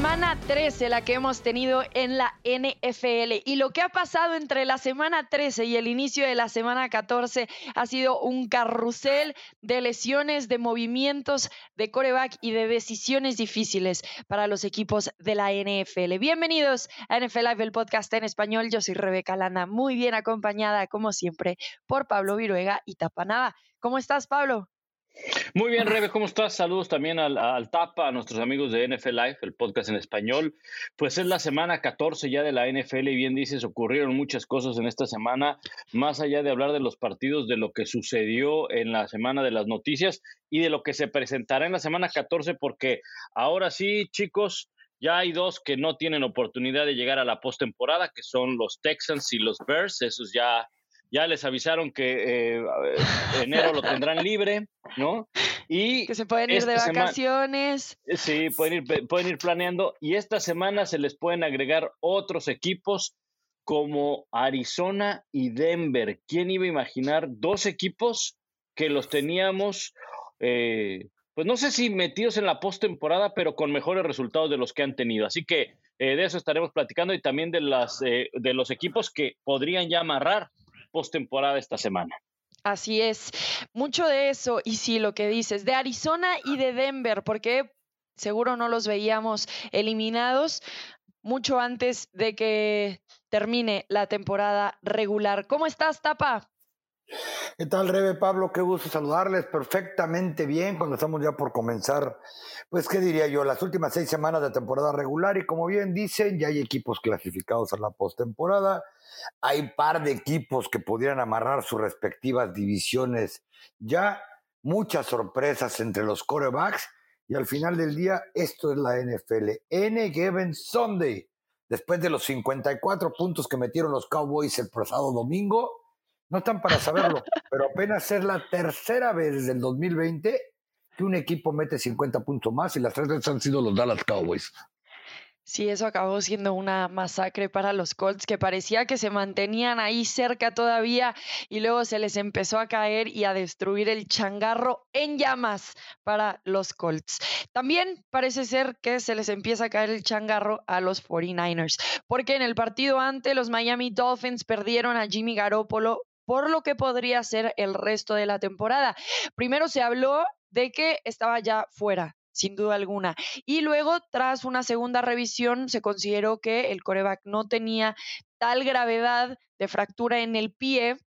semana 13 la que hemos tenido en la NFL y lo que ha pasado entre la semana 13 y el inicio de la semana 14 ha sido un carrusel de lesiones, de movimientos de coreback y de decisiones difíciles para los equipos de la NFL. Bienvenidos a NFL Live, el podcast en español. Yo soy Rebeca Lana, muy bien acompañada como siempre por Pablo Viruega y Tapanaba. ¿Cómo estás, Pablo? Muy bien, Rebe, ¿cómo estás? Saludos también al, TAPA, a nuestros amigos de NFL Live, el podcast en español. Pues es la semana 14 ya de la NFL y bien dices, ocurrieron muchas cosas en esta semana, más allá de hablar de los partidos, de lo que sucedió en la semana de las noticias y de lo que se presentará en la semana 14, porque ahora sí, chicos, ya hay dos que no tienen oportunidad de llegar a la postemporada, que son los Texans y los Bears, esos ya ya les avisaron que eh, enero lo tendrán libre, ¿no? Y que se pueden ir de vacaciones. Eh, sí, pueden ir, pueden ir planeando. Y esta semana se les pueden agregar otros equipos como Arizona y Denver. ¿Quién iba a imaginar dos equipos que los teníamos, eh, pues no sé si metidos en la postemporada, pero con mejores resultados de los que han tenido? Así que de eso estaremos platicando y también de, las, de los equipos que podrían ya amarrar postemporada esta semana. Así es, mucho de eso, y sí, lo que dices, de Arizona y de Denver, porque seguro no los veíamos eliminados mucho antes de que termine la temporada regular. ¿Cómo estás, Tapa? ¿Qué tal, Rebe Pablo? Qué gusto saludarles perfectamente bien cuando estamos ya por comenzar, pues, ¿qué diría yo? Las últimas seis semanas de temporada regular y como bien dicen, ya hay equipos clasificados a la postemporada, hay par de equipos que pudieran amarrar sus respectivas divisiones ya, muchas sorpresas entre los corebacks y al final del día, esto es la NFL. N Sunday. Después de los 54 puntos que metieron los Cowboys el pasado domingo, no están para saberlo, pero apenas es la tercera vez desde el 2020 que un equipo mete 50 puntos más y las tres veces han sido los Dallas Cowboys. Sí, eso acabó siendo una masacre para los Colts que parecía que se mantenían ahí cerca todavía y luego se les empezó a caer y a destruir el changarro en llamas para los Colts. También parece ser que se les empieza a caer el changarro a los 49ers, porque en el partido ante los Miami Dolphins perdieron a Jimmy Garoppolo por lo que podría ser el resto de la temporada. Primero se habló de que estaba ya fuera sin duda alguna. Y luego, tras una segunda revisión, se consideró que el coreback no tenía tal gravedad de fractura en el pie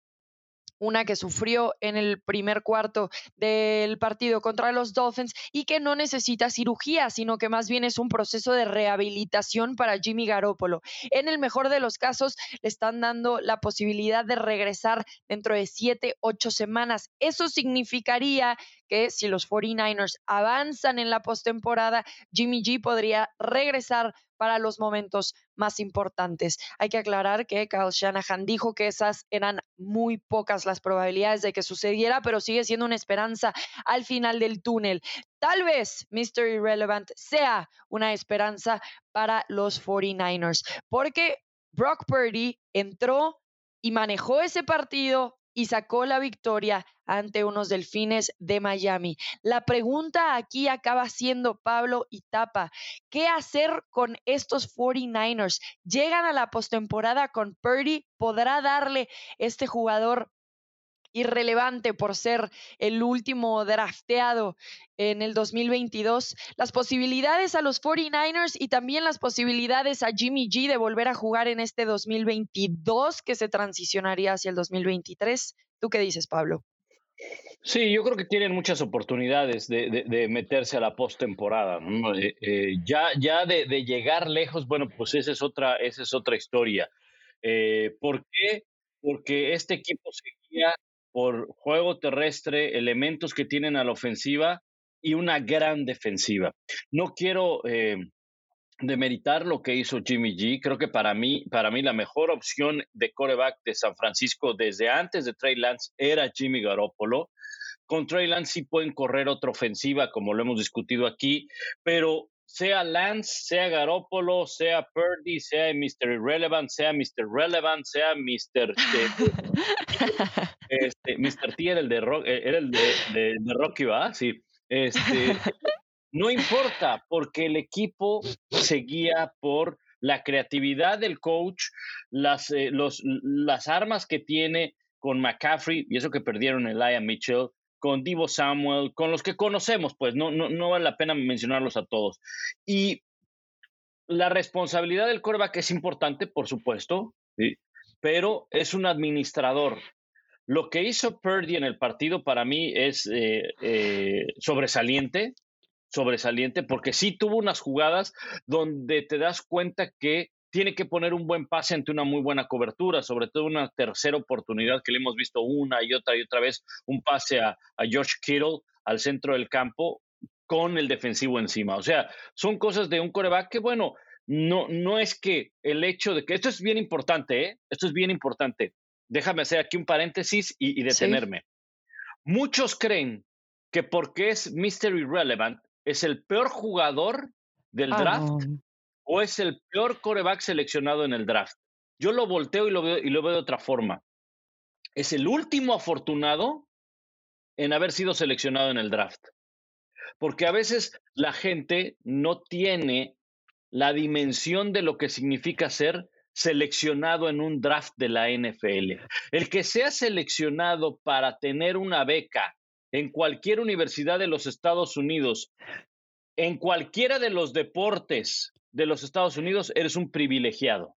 una que sufrió en el primer cuarto del partido contra los Dolphins y que no necesita cirugía, sino que más bien es un proceso de rehabilitación para Jimmy Garoppolo. En el mejor de los casos, le están dando la posibilidad de regresar dentro de siete, ocho semanas. Eso significaría que si los 49ers avanzan en la postemporada, Jimmy G podría regresar para los momentos más importantes. Hay que aclarar que Kyle Shanahan dijo que esas eran muy pocas las probabilidades de que sucediera, pero sigue siendo una esperanza al final del túnel. Tal vez Mr. Irrelevant sea una esperanza para los 49ers, porque Brock Purdy entró y manejó ese partido y sacó la victoria ante unos delfines de Miami. La pregunta aquí acaba siendo, Pablo y Tapa, ¿qué hacer con estos 49ers? ¿Llegan a la postemporada con Purdy? ¿Podrá darle este jugador irrelevante por ser el último drafteado en el 2022, las posibilidades a los 49ers y también las posibilidades a Jimmy G de volver a jugar en este 2022 que se transicionaría hacia el 2023. ¿Tú qué dices, Pablo? Sí, yo creo que tienen muchas oportunidades de, meterse a la postemporada. Eh, eh, ya ya de, llegar lejos, bueno, pues esa es otra, esa es otra historia. Eh, ¿Por qué? Porque este equipo seguía por juego terrestre, elementos que tienen a la ofensiva y una gran defensiva. No quiero eh, demeritar lo que hizo Jimmy G. Creo que para mí, para mí la mejor opción de coreback de San Francisco desde antes de Trey Lance era Jimmy Garoppolo. Con Trey Lance sí pueden correr otra ofensiva, como lo hemos discutido aquí, pero sea Lance, sea Garoppolo, sea Purdy, sea Mr. Irrelevant, sea Mr. Relevant, sea Mr. este, Mr. T era el de, Rock, eh, era el de, Rocky, ¿va? Sí. Este, No importa, porque el equipo seguía por la creatividad del coach, las, eh, los, las armas que tiene con McCaffrey, y eso que perdieron el Ian Mitchell, con Divo Samuel, con los que conocemos, pues no, no, no vale la pena mencionarlos a todos. Y la responsabilidad del coreback es importante, por supuesto, pero es un administrador. Lo que hizo Purdy en el partido para mí es eh, eh, sobresaliente, sobresaliente, porque sí tuvo unas jugadas donde te das cuenta que tiene que poner un buen pase ante una muy buena cobertura, sobre todo una tercera oportunidad que le hemos visto una y otra y otra vez, un pase a, a George Kittle al centro del campo con el defensivo encima. O sea, son cosas de un coreback que, bueno, no, no es que el hecho de que esto es bien importante, ¿eh? esto es bien importante. Déjame hacer aquí un paréntesis y, detenerme. Muchos creen que porque es Mr. Irrelevant, es el peor jugador del ah, draft o es el peor coreback seleccionado en el draft. Yo lo volteo y lo veo, y lo veo de otra forma. Es el último afortunado en haber sido seleccionado en el draft. Porque a veces la gente no tiene la dimensión de lo que significa ser seleccionado en un draft de la NFL. El que sea seleccionado para tener una beca en cualquier universidad de los Estados Unidos, en cualquiera de los deportes de los Estados Unidos, eres un privilegiado.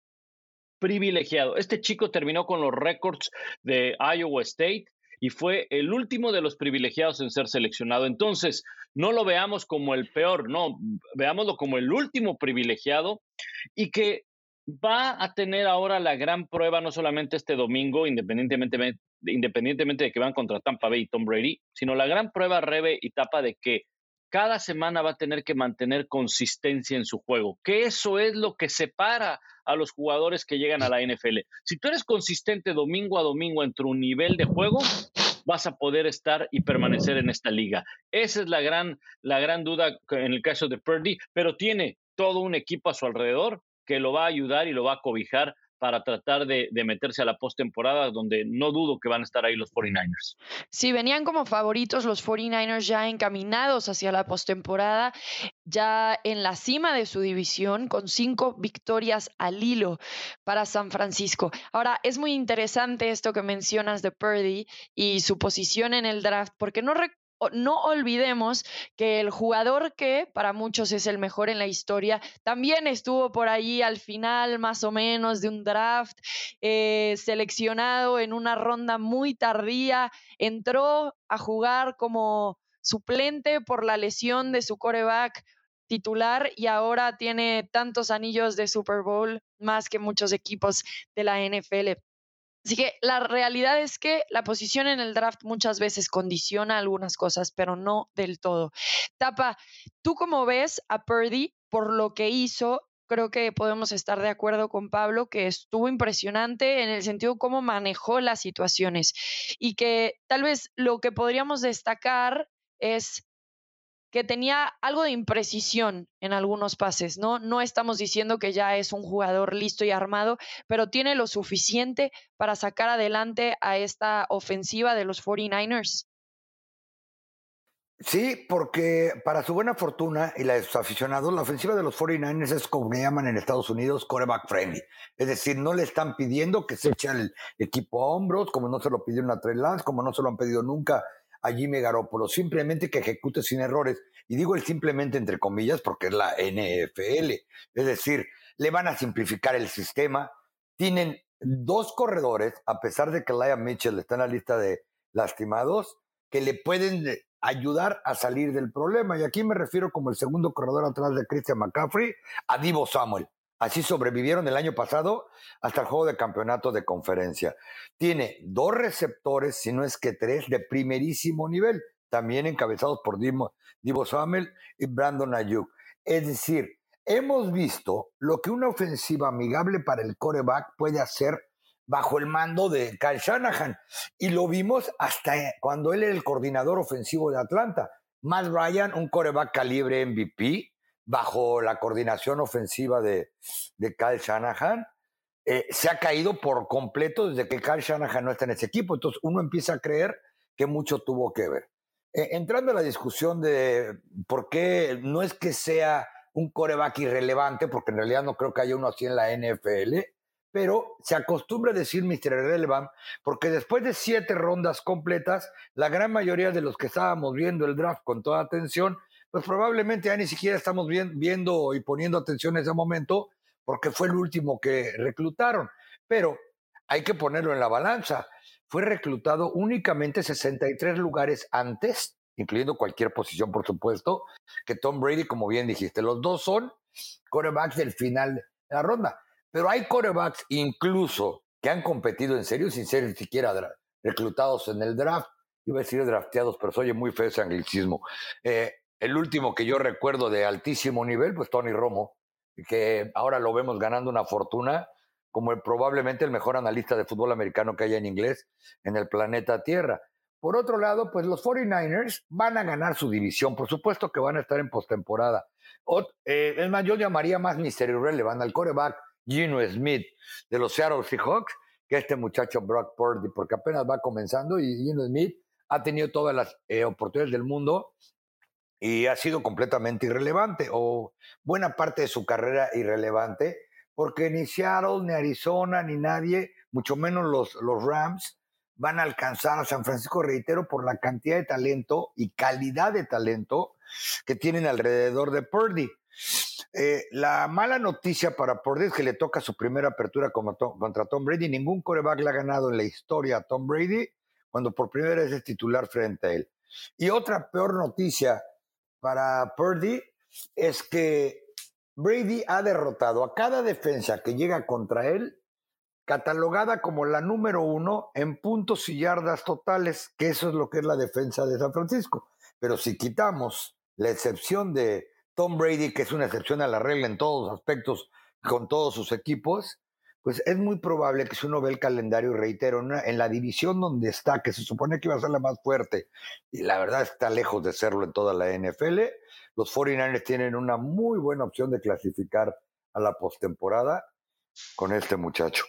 Privilegiado. Este chico terminó con los récords de Iowa State y fue el último de los privilegiados en ser seleccionado. Entonces, no lo veamos como el peor, no, veámoslo como el último privilegiado y que va a tener ahora la gran prueba, no solamente este domingo, independientemente, independientemente de que van contra Tampa Bay y Tom Brady, sino la gran prueba, Rebe y Tapa, de que cada semana va a tener que mantener consistencia en su juego, que eso es lo que separa a los jugadores que llegan a la NFL. Si tú eres consistente domingo a domingo entre un nivel de juego, vas a poder estar y permanecer en esta liga. Esa es la gran, la gran duda en el caso de Purdy, pero tiene todo un equipo a su alrededor que lo va a ayudar y lo va a cobijar para tratar de, meterse a la postemporada, donde no dudo que van a estar ahí los 49ers. Sí, venían como favoritos los 49ers ya encaminados hacia la postemporada, ya en la cima de su división, con cinco victorias al hilo para San Francisco. Ahora, es muy interesante esto que mencionas de Purdy y su posición en el draft, porque no, no olvidemos que el jugador que para muchos es el mejor en la historia, también estuvo por allí al final más o menos de un draft, eh, seleccionado en una ronda muy tardía, entró a jugar como suplente por la lesión de su coreback titular y ahora tiene tantos anillos de Super Bowl más que muchos equipos de la NFL. Así que la realidad es que la posición en el draft muchas veces condiciona algunas cosas, pero no del todo. Tapa, ¿tú cómo ves a Purdy por lo que hizo? Creo que podemos estar de acuerdo con Pablo que estuvo impresionante en el sentido cómo manejó las situaciones y que tal vez lo que podríamos destacar es que tenía algo de imprecisión en algunos pases, ¿no? No estamos diciendo que ya es un jugador listo y armado, pero tiene lo suficiente para sacar adelante a esta ofensiva de los 49ers. Sí, porque para su buena fortuna y la de sus aficionados, la ofensiva de los 49ers es como le llaman en Estados Unidos coreback friendly. Es decir, no le están pidiendo que se eche el equipo a hombros, como no se lo pidieron a Trey Lance, como no se lo han pedido nunca a Jimmy Garoppolo, simplemente que ejecute sin errores. Y digo el simplemente entre comillas porque es la NFL. Es decir, le van a simplificar el sistema. Tienen dos corredores, a pesar de que Laia Mitchell está en la lista de lastimados, que le pueden ayudar a salir del problema. Y aquí me refiero como el segundo corredor atrás de Christian McCaffrey, a Divo Samuel. Así sobrevivieron el año pasado hasta el juego de campeonato de conferencia. Tiene dos receptores, si no es que tres, de primerísimo nivel, también encabezados por Divo, Samuel y Brandon Ayuk. Es decir, hemos visto lo que una ofensiva amigable para el coreback puede hacer bajo el mando de Kyle Shanahan. Y lo vimos hasta cuando él era el coordinador ofensivo de Atlanta. Matt Ryan, un coreback calibre MVP, bajo la coordinación ofensiva de, de Kyle Shanahan, eh, se ha caído por completo desde que Kyle Shanahan no está en ese equipo. Entonces uno empieza a creer que mucho tuvo que ver. eh, entrando a la discusión de por qué no es que sea un coreback irrelevante, porque en realidad no creo que haya uno así en la NFL, pero se acostumbra a decir Mr. Irrelevant, porque después de siete rondas completas, la gran mayoría de los que estábamos viendo el draft con toda atención, pues probablemente ya ni siquiera estamos viendo y poniendo atención en ese momento, porque fue el último que reclutaron. Pero hay que ponerlo en la balanza. Fue reclutado únicamente 63 lugares antes, incluyendo cualquier posición, por supuesto, que Tom Brady, como bien dijiste. Los dos son corebacks del final de la ronda. Pero hay corebacks incluso que han competido en serio sin ser ni siquiera reclutados en el draft. Iba a decir drafteados, pero soy muy feo ese anglicismo. Eh, el último que yo recuerdo de altísimo nivel, pues Tony Romo, que ahora lo vemos ganando una fortuna como probablemente el mejor analista de fútbol americano que haya en inglés en el planeta Tierra. Por otro lado, pues los 49ers van a ganar su división. Por supuesto que van a estar en postemporada. Eh, es más, yo llamaría más misterio relevante al coreback Gino Smith de los Seattle Seahawks que este muchacho Brock Purdy, porque apenas va comenzando y Gino Smith ha tenido todas las eh, oportunidades del mundo y ha sido completamente irrelevante o buena parte de su carrera irrelevante, porque ni Seattle, ni Arizona, ni nadie, mucho menos los, los Rams, van a alcanzar a San Francisco, reitero, por la cantidad de talento y calidad de talento que tienen alrededor de Purdy. Eh, la mala noticia para Purdy es que le toca su primera apertura contra Tom Brady. Ningún coreback le ha ganado en la historia a Tom Brady cuando por primera vez es titular frente a él. Y otra peor noticia para Purdy es que Brady ha derrotado a cada defensa que llega contra él, catalogada como la número uno en puntos y yardas totales, que eso es lo que es la defensa de San Francisco. Pero si quitamos la excepción de Tom Brady, que es una excepción a la regla en todos los aspectos con todos sus equipos, pues es muy probable que si uno ve el calendario, reitero, en la división donde está, que se supone que iba a ser la más fuerte, y la verdad está lejos de serlo en toda la NFL, los 49ers tienen una muy buena opción de clasificar a la postemporada con este muchacho.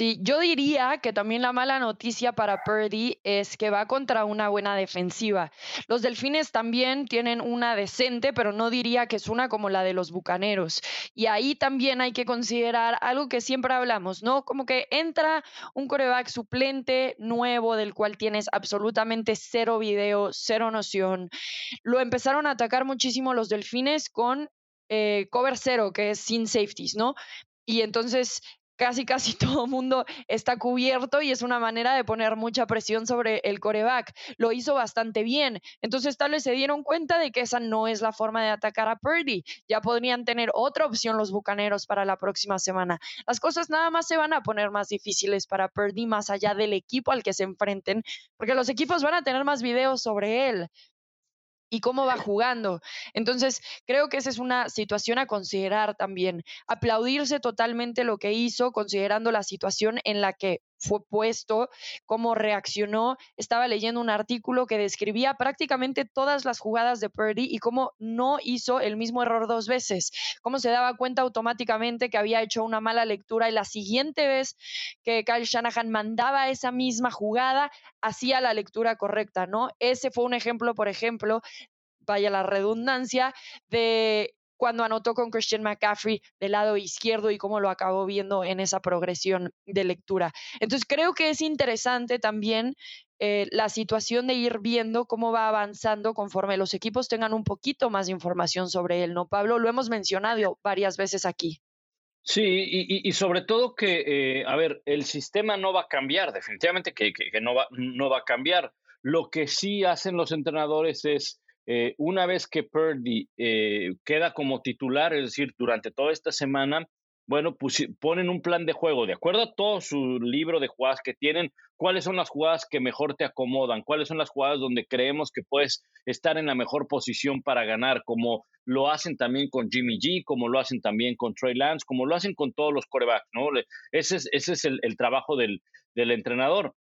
Sí, yo diría que también la mala noticia para Purdy es que va contra una buena defensiva. Los Delfines también tienen una decente, pero no diría que es una como la de los Bucaneros. Y ahí también hay que considerar algo que siempre hablamos, ¿no? Como que entra un coreback suplente nuevo del cual tienes absolutamente cero video, cero noción. Lo empezaron a atacar muchísimo los Delfines con eh, cover cero, que es sin safeties, ¿no? Y entonces casi casi todo mundo está cubierto y es una manera de poner mucha presión sobre el coreback. Lo hizo bastante bien. Entonces tal vez se dieron cuenta de que esa no es la forma de atacar a Purdy. Ya podrían tener otra opción los Bucaneros para la próxima semana. Las cosas nada más se van a poner más difíciles para Purdy más allá del equipo al que se enfrenten, porque los equipos van a tener más videos sobre él y cómo va jugando. Entonces, creo que esa es una situación a considerar también. Aplaudirse totalmente lo que hizo, considerando la situación en la que fue puesto, cómo reaccionó. Estaba leyendo un artículo que describía prácticamente todas las jugadas de Purdy y cómo no hizo el mismo error dos veces, cómo se daba cuenta automáticamente que había hecho una mala lectura y la siguiente vez que Kyle Shanahan mandaba esa misma jugada, hacía la lectura correcta, ¿no? Ese fue un ejemplo, por ejemplo, vaya la redundancia, de cuando anotó con Christian McCaffrey del lado izquierdo y cómo lo acabó viendo en esa progresión de lectura. Entonces creo que es interesante también eh, la situación de ir viendo cómo va avanzando conforme los equipos tengan un poquito más de información sobre él, ¿no, Pablo? Lo hemos mencionado varias veces aquí. Sí, y, sobre todo que, eh, a ver, el sistema no va a cambiar, definitivamente que, que, no, va, no va a cambiar. Lo que sí hacen los entrenadores es eh, una vez que Purdy eh, queda como titular, es decir, durante toda esta semana, bueno, pues ponen un plan de juego, de acuerdo a todo su libro de jugadas que tienen, cuáles son las jugadas que mejor te acomodan, cuáles son las jugadas donde creemos que puedes estar en la mejor posición para ganar, como lo hacen también con Jimmy G, como lo hacen también con Trey Lance, como lo hacen con todos los corebacks, ¿no? Ese es, ese es el, trabajo del, entrenador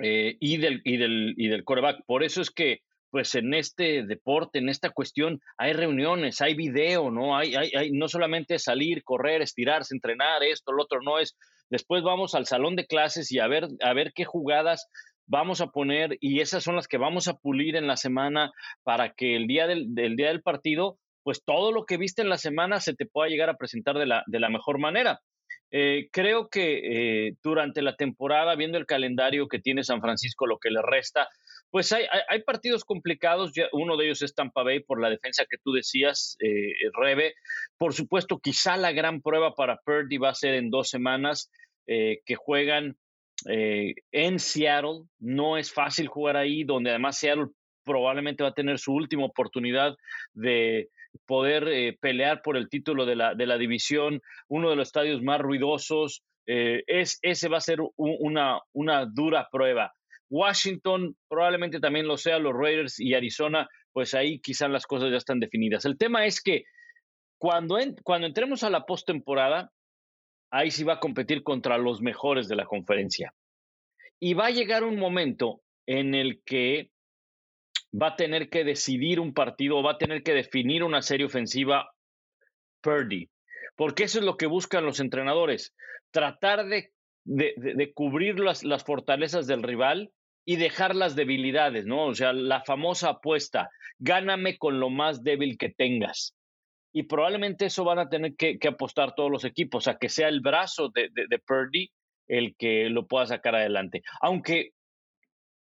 eh, y, del, y, del, y del coreback. Por eso es que pues en este deporte, en esta cuestión, hay reuniones, hay video, ¿no? Hay, hay, hay, no solamente salir, correr, estirarse, entrenar, esto, lo otro, no es. Después vamos al salón de clases y a ver, a ver qué jugadas vamos a poner y esas son las que vamos a pulir en la semana para que el día del, día del partido, pues todo lo que viste en la semana se te pueda llegar a presentar de la, de la mejor manera. Eh, creo que eh, durante la temporada, viendo el calendario que tiene San Francisco, lo que le resta, pues hay, hay, partidos complicados. Uno de ellos es Tampa Bay por la defensa que tú decías, eh, Rebe. Por supuesto, quizá la gran prueba para Purdy va a ser en dos semanas que juegan en Seattle. No es fácil jugar ahí, donde además Seattle probablemente va a tener su última oportunidad de, poder eh, pelear por el título de la, de la división, uno de los estadios más ruidosos. Eh, es, ese va a ser una, una dura prueba. Washington probablemente también lo sea, los Raiders y Arizona, pues ahí quizás las cosas ya están definidas. El tema es que cuando, cuando entremos a la postemporada, ahí sí va a competir contra los mejores de la conferencia. Y va a llegar un momento en el que va a tener que decidir un partido, va a tener que definir una serie ofensiva Purdy, porque eso es lo que buscan los entrenadores, tratar de, de, cubrir las, fortalezas del rival y dejar las debilidades, ¿no? O sea, la famosa apuesta, gáname con lo más débil que tengas. Y probablemente eso van a tener que, apostar todos los equipos, a que sea el brazo de, de Purdy el que lo pueda sacar adelante. Aunque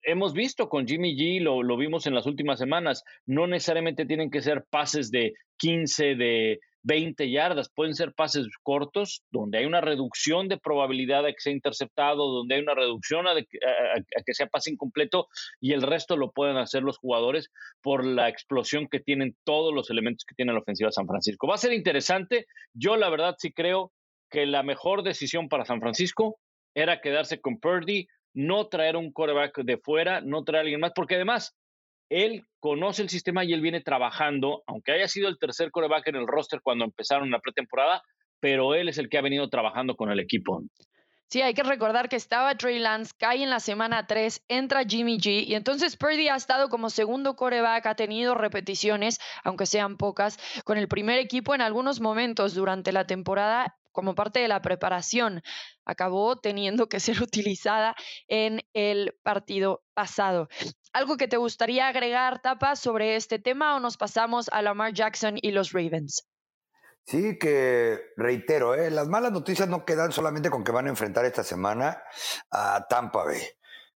hemos visto con Jimmy G, lo, lo, vimos en las últimas semanas, no necesariamente tienen que ser pases de 15, de 20 yardas, pueden ser pases cortos, donde hay una reducción de probabilidad de que sea interceptado, donde hay una reducción a, que sea pase incompleto y el resto lo pueden hacer los jugadores por la explosión que tienen todos los elementos que tiene la ofensiva de San Francisco. Va a ser interesante, yo la verdad sí creo que la mejor decisión para San Francisco era quedarse con Purdy, no traer un coreback de fuera, no traer a alguien más, porque además él conoce el sistema y él viene trabajando, aunque haya sido el tercer coreback en el roster cuando empezaron la pretemporada, pero él es el que ha venido trabajando con el equipo. Sí, hay que recordar que estaba Trey Lance, cae en la semana 3, entra Jimmy G y entonces Purdy ha estado como segundo coreback, ha tenido repeticiones, aunque sean pocas, con el primer equipo en algunos momentos durante la temporada como parte de la preparación. Acabó teniendo que ser utilizada en el partido pasado. ¿Algo que te gustaría agregar, Tapa, sobre este tema o nos pasamos a Lamar Jackson y los Ravens? Sí, que reitero, ¿eh? las malas noticias no quedan solamente con que van a enfrentar esta semana a Tampa Bay.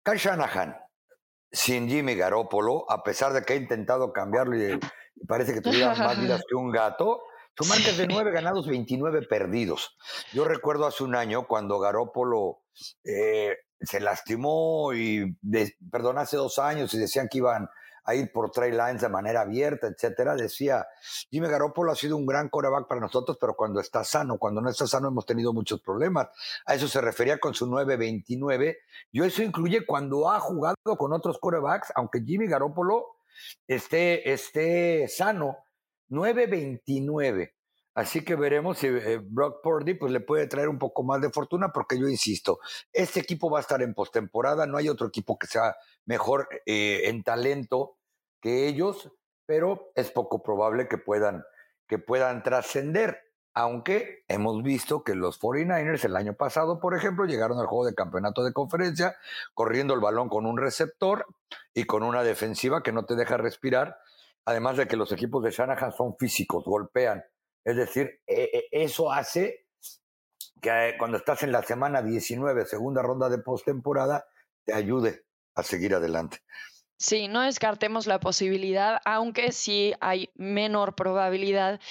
Kyle Shanahan, sin Jimmy Garoppolo, a pesar de que ha intentado cambiarlo y, parece que tuviera más vidas que un gato, su marca es de nueve ganados, 29 perdidos. Yo recuerdo hace un año cuando Garoppolo eh, se lastimó y, perdón, hace dos años y decían que iban a ir por Trey Lines de manera abierta, etcétera, decía, Jimmy Garoppolo ha sido un gran coreback para nosotros, pero cuando está sano, cuando no está sano hemos tenido muchos problemas. A eso se refería con su 9-29. Y eso incluye cuando ha jugado con otros corebacks, aunque Jimmy Garoppolo esté, esté sano, 9-29. Así que veremos si eh, Brock Purdy pues, le puede traer un poco más de fortuna, porque yo insisto, este equipo va a estar en postemporada, no hay otro equipo que sea mejor eh, en talento que ellos, pero es poco probable que puedan, que puedan trascender. Aunque hemos visto que los 49ers el año pasado, por ejemplo, llegaron al juego de campeonato de conferencia, corriendo el balón con un receptor y con una defensiva que no te deja respirar, además de que los equipos de Shanahan son físicos, golpean. Es decir, e, e, eso hace que cuando estás en la semana 19, segunda ronda de postemporada, te ayude a seguir adelante. Sí, no descartemos la posibilidad, aunque sí hay menor probabilidad.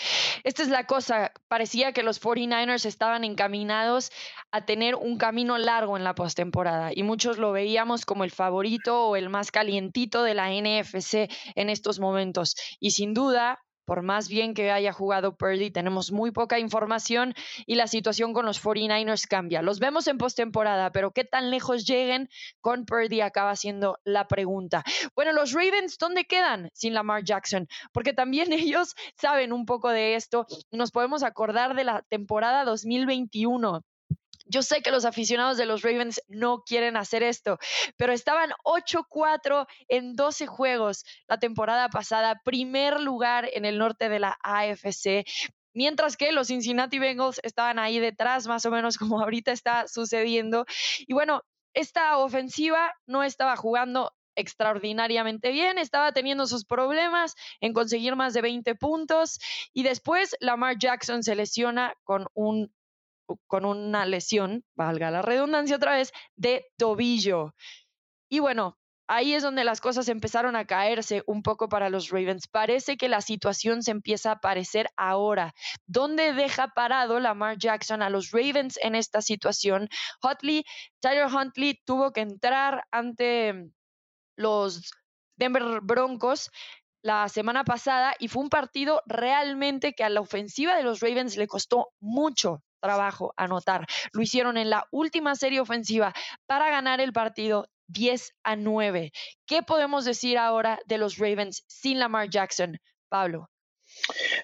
Esta es la cosa, parecía que los 49ers estaban encaminados a tener un camino largo en la postemporada y muchos lo veíamos como el favorito o el más calientito de la NFC en estos momentos. Y sin duda, por más bien que haya jugado Purdy, tenemos muy poca información y la situación con los 49ers cambia. Los vemos en postemporada, pero qué tan lejos lleguen con Purdy acaba siendo la pregunta. Bueno, los Ravens, ¿dónde quedan sin Lamar Jackson? Porque también ellos saben un poco de esto. Nos podemos acordar de la temporada 2021 yo sé que los aficionados de los Ravens no quieren hacer esto, pero estaban 8-4 en 12 juegos la temporada pasada, primer lugar en el norte de la AFC. Mientras que los Cincinnati Bengals estaban ahí detrás, más o menos como ahorita está sucediendo. Y bueno, esta ofensiva no estaba jugando extraordinariamente bien, estaba teniendo sus problemas en conseguir más de 20 puntos y después Lamar Jackson se lesiona con un con una lesión, valga la redundancia otra vez, de tobillo. Y bueno, ahí es donde las cosas empezaron a caerse un poco para los Ravens. Parece que la situación se empieza a parecer ahora. ¿Dónde deja parado Lamar Jackson a los Ravens en esta situación? Huntley, Tyler Huntley tuvo que entrar ante los Denver Broncos la semana pasada y fue un partido realmente que a la ofensiva de los Ravens le costó mucho trabajo anotar. Lo hicieron en la última serie ofensiva para ganar el partido 10 a 9. ¿Qué podemos decir ahora de los Ravens sin Lamar Jackson, Pablo?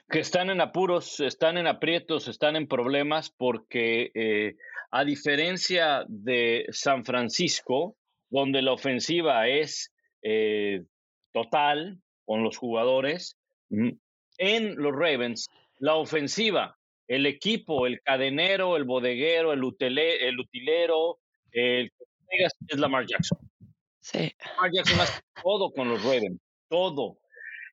Que están en apuros, están en aprietos, están en problemas porque eh, a diferencia de San Francisco, donde la ofensiva es eh, total con los jugadores. Mm, en los Ravens, la ofensiva, el equipo, el cadenero, el bodeguero, el, el utilero, el que es Lamar Jackson. Sí. Lamar Jackson hace todo con los Ravens, todo.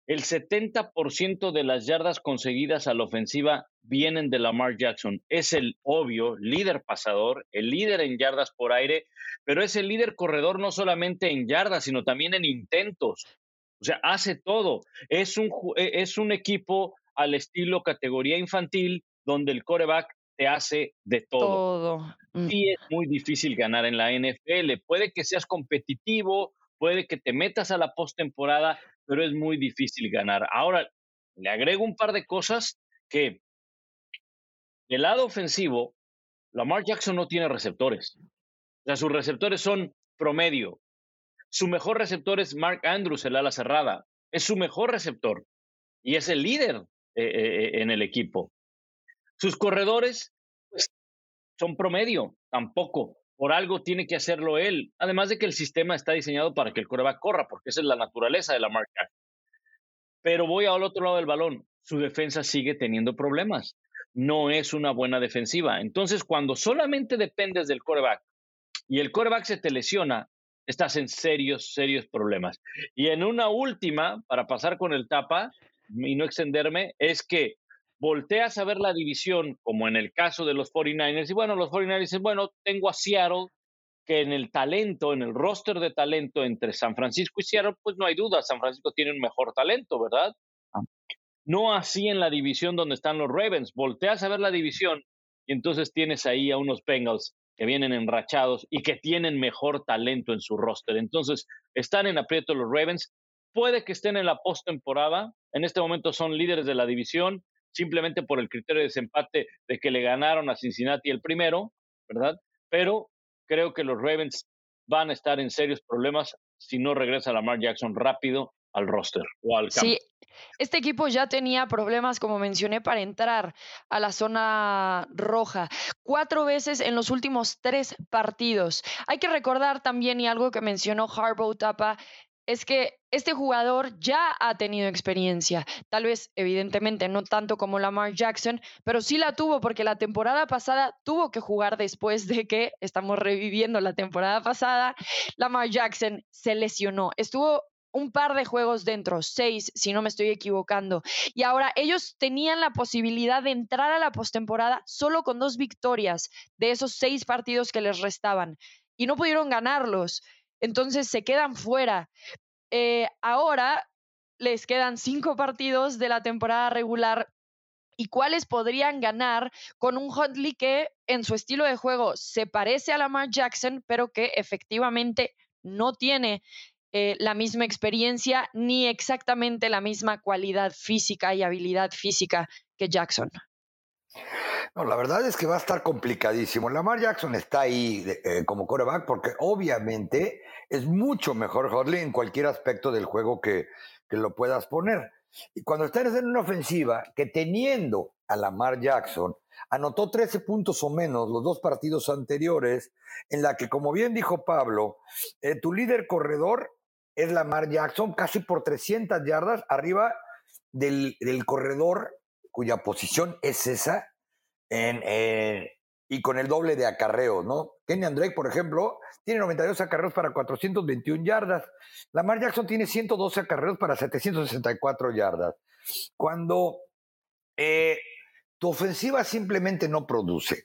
El 70% de las yardas conseguidas a la ofensiva vienen de Lamar Jackson. Es el obvio líder pasador, el líder en yardas por aire, pero es el líder corredor no solamente en yardas, sino también en intentos. O sea, hace todo. Es un, e, es un equipo al estilo categoría infantil donde el coreback te hace de todo. Todo. Y es muy difícil ganar en la NFL. Puede que seas competitivo, puede que te metas a la postemporada, pero es muy difícil ganar. Ahora, le agrego un par de cosas que del lado ofensivo, Lamar Jackson no tiene receptores. O sea, sus receptores son promedio. Su mejor receptor es Mark Andrews, el ala cerrada. Es su mejor receptor y es el líder eh, eh, eh, en el equipo. Sus corredores pues, son promedio, tampoco. Por algo tiene que hacerlo él. Además de que el sistema está diseñado para que el coreback corra, porque esa es la naturaleza de la marca. Pero voy al otro lado del balón. Su defensa sigue teniendo problemas no es una buena defensiva. Entonces, cuando solamente dependes del coreback y el coreback se te lesiona, estás en serios, serios problemas. Y en una última, para pasar con el tapa y no extenderme, es que volteas a ver la división, como en el caso de los 49ers, y bueno, los 49ers dicen, bueno, tengo a Seattle, que en el talento, en el roster de talento entre San Francisco y Seattle, pues no hay duda, San Francisco tiene un mejor talento, ¿verdad? No así en la división donde están los Ravens. Volteas a ver la división y entonces tienes ahí a unos Bengals que vienen enrachados y que tienen mejor talento en su roster. Entonces, están en aprieto los Ravens. Puede que estén en la postemporada. En este momento son líderes de la división, simplemente por el criterio de desempate de que le ganaron a Cincinnati el primero, ¿verdad? Pero creo que los Ravens van a estar en serios problemas si no regresa Lamar Jackson rápido al roster o al campo. Sí, este equipo ya tenía problemas, como mencioné, para entrar a la zona roja. Cuatro veces en los últimos tres partidos. Hay que recordar también, y algo que mencionó Harbaugh Tapa, es que este jugador ya ha tenido experiencia. Tal vez, evidentemente, no tanto como Lamar Jackson, pero sí la tuvo porque la temporada pasada tuvo que jugar después de que estamos reviviendo la temporada pasada. Lamar Jackson se lesionó. Estuvo un par de juegos dentro, seis, si no me estoy equivocando. Y ahora ellos tenían la posibilidad de entrar a la postemporada solo con dos victorias de esos seis partidos que les restaban y no pudieron ganarlos. Entonces se quedan fuera. Eh, ahora les quedan cinco partidos de la temporada regular y cuáles podrían ganar con un Huntley que en su estilo de juego se parece a Lamar Jackson, pero que efectivamente no tiene eh, la misma experiencia ni exactamente la misma cualidad física y habilidad física que Jackson. No, la verdad es que va a estar complicadísimo. Lamar Jackson está ahí eh, como coreback porque obviamente es mucho mejor Hodley en cualquier aspecto del juego que, que lo puedas poner. Y cuando estás en una ofensiva que teniendo a Lamar Jackson, anotó 13 puntos o menos los dos partidos anteriores, en la que, como bien dijo Pablo, eh, tu líder corredor es Lamar Jackson, casi por 300 yardas arriba del, corredor cuya posición es esa y con el doble de acarreos, ¿no? Kenny Drake, por ejemplo, tiene 92 acarreos para 421 yardas. Lamar Jackson tiene 112 acarreos para 764 yardas. Cuando eh, tu ofensiva simplemente no produce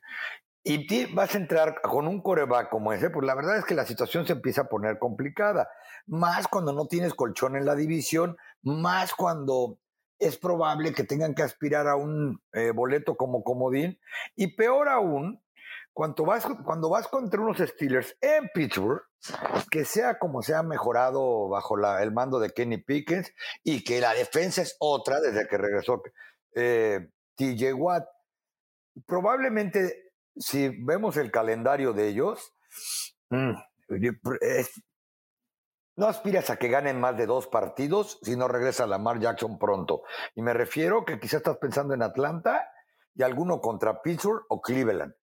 y vas a entrar con un coreback como ese, pues la verdad es que la situación se empieza a poner complicada. Más cuando no tienes colchón en la división, más cuando es probable que tengan que aspirar a un eh, boleto como comodín. Y peor aún, cuando vas, cuando vas contra unos Steelers en Pittsburgh, que sea como se ha mejorado bajo el mando de Kenny Pickens y que la defensa es otra desde que regresó eh, TJ Watt. Probablemente si vemos el calendario de ellos, mm, no aspiras a que ganen más de dos partidos si no regresa Lamar Jackson pronto. Y me refiero que quizás estás pensando en Atlanta y alguno contra Pittsburgh o Cleveland.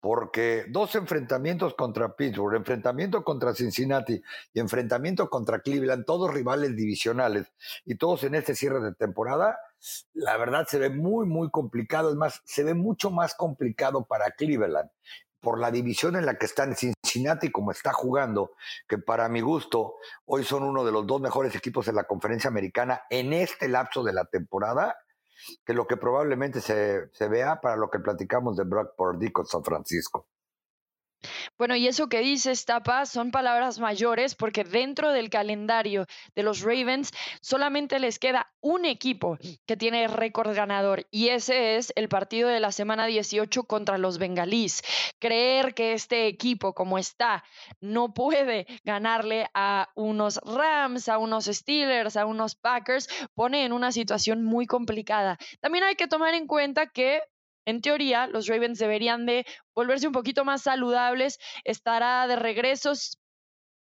Porque dos enfrentamientos contra Pittsburgh, enfrentamiento contra Cincinnati y enfrentamiento contra Cleveland, todos rivales divisionales y todos en este cierre de temporada, la verdad se ve muy, muy complicado. Es más, se ve mucho más complicado para Cleveland por la división en la que está en Cincinnati como está jugando, que para mi gusto hoy son uno de los dos mejores equipos de la conferencia americana en este lapso de la temporada, que lo que probablemente se, se vea para lo que platicamos de Brock Purdy con San Francisco. Bueno, y eso que dices, Tapa, son palabras mayores porque dentro del calendario de los Ravens solamente les queda un equipo que tiene récord ganador y ese es el partido de la semana 18 contra los bengalíes. Creer que este equipo como está no puede ganarle a unos Rams, a unos Steelers, a unos Packers, pone en una situación muy complicada. También hay que tomar en cuenta que en teoría, los Ravens deberían de volverse un poquito más saludables. Estará de regresos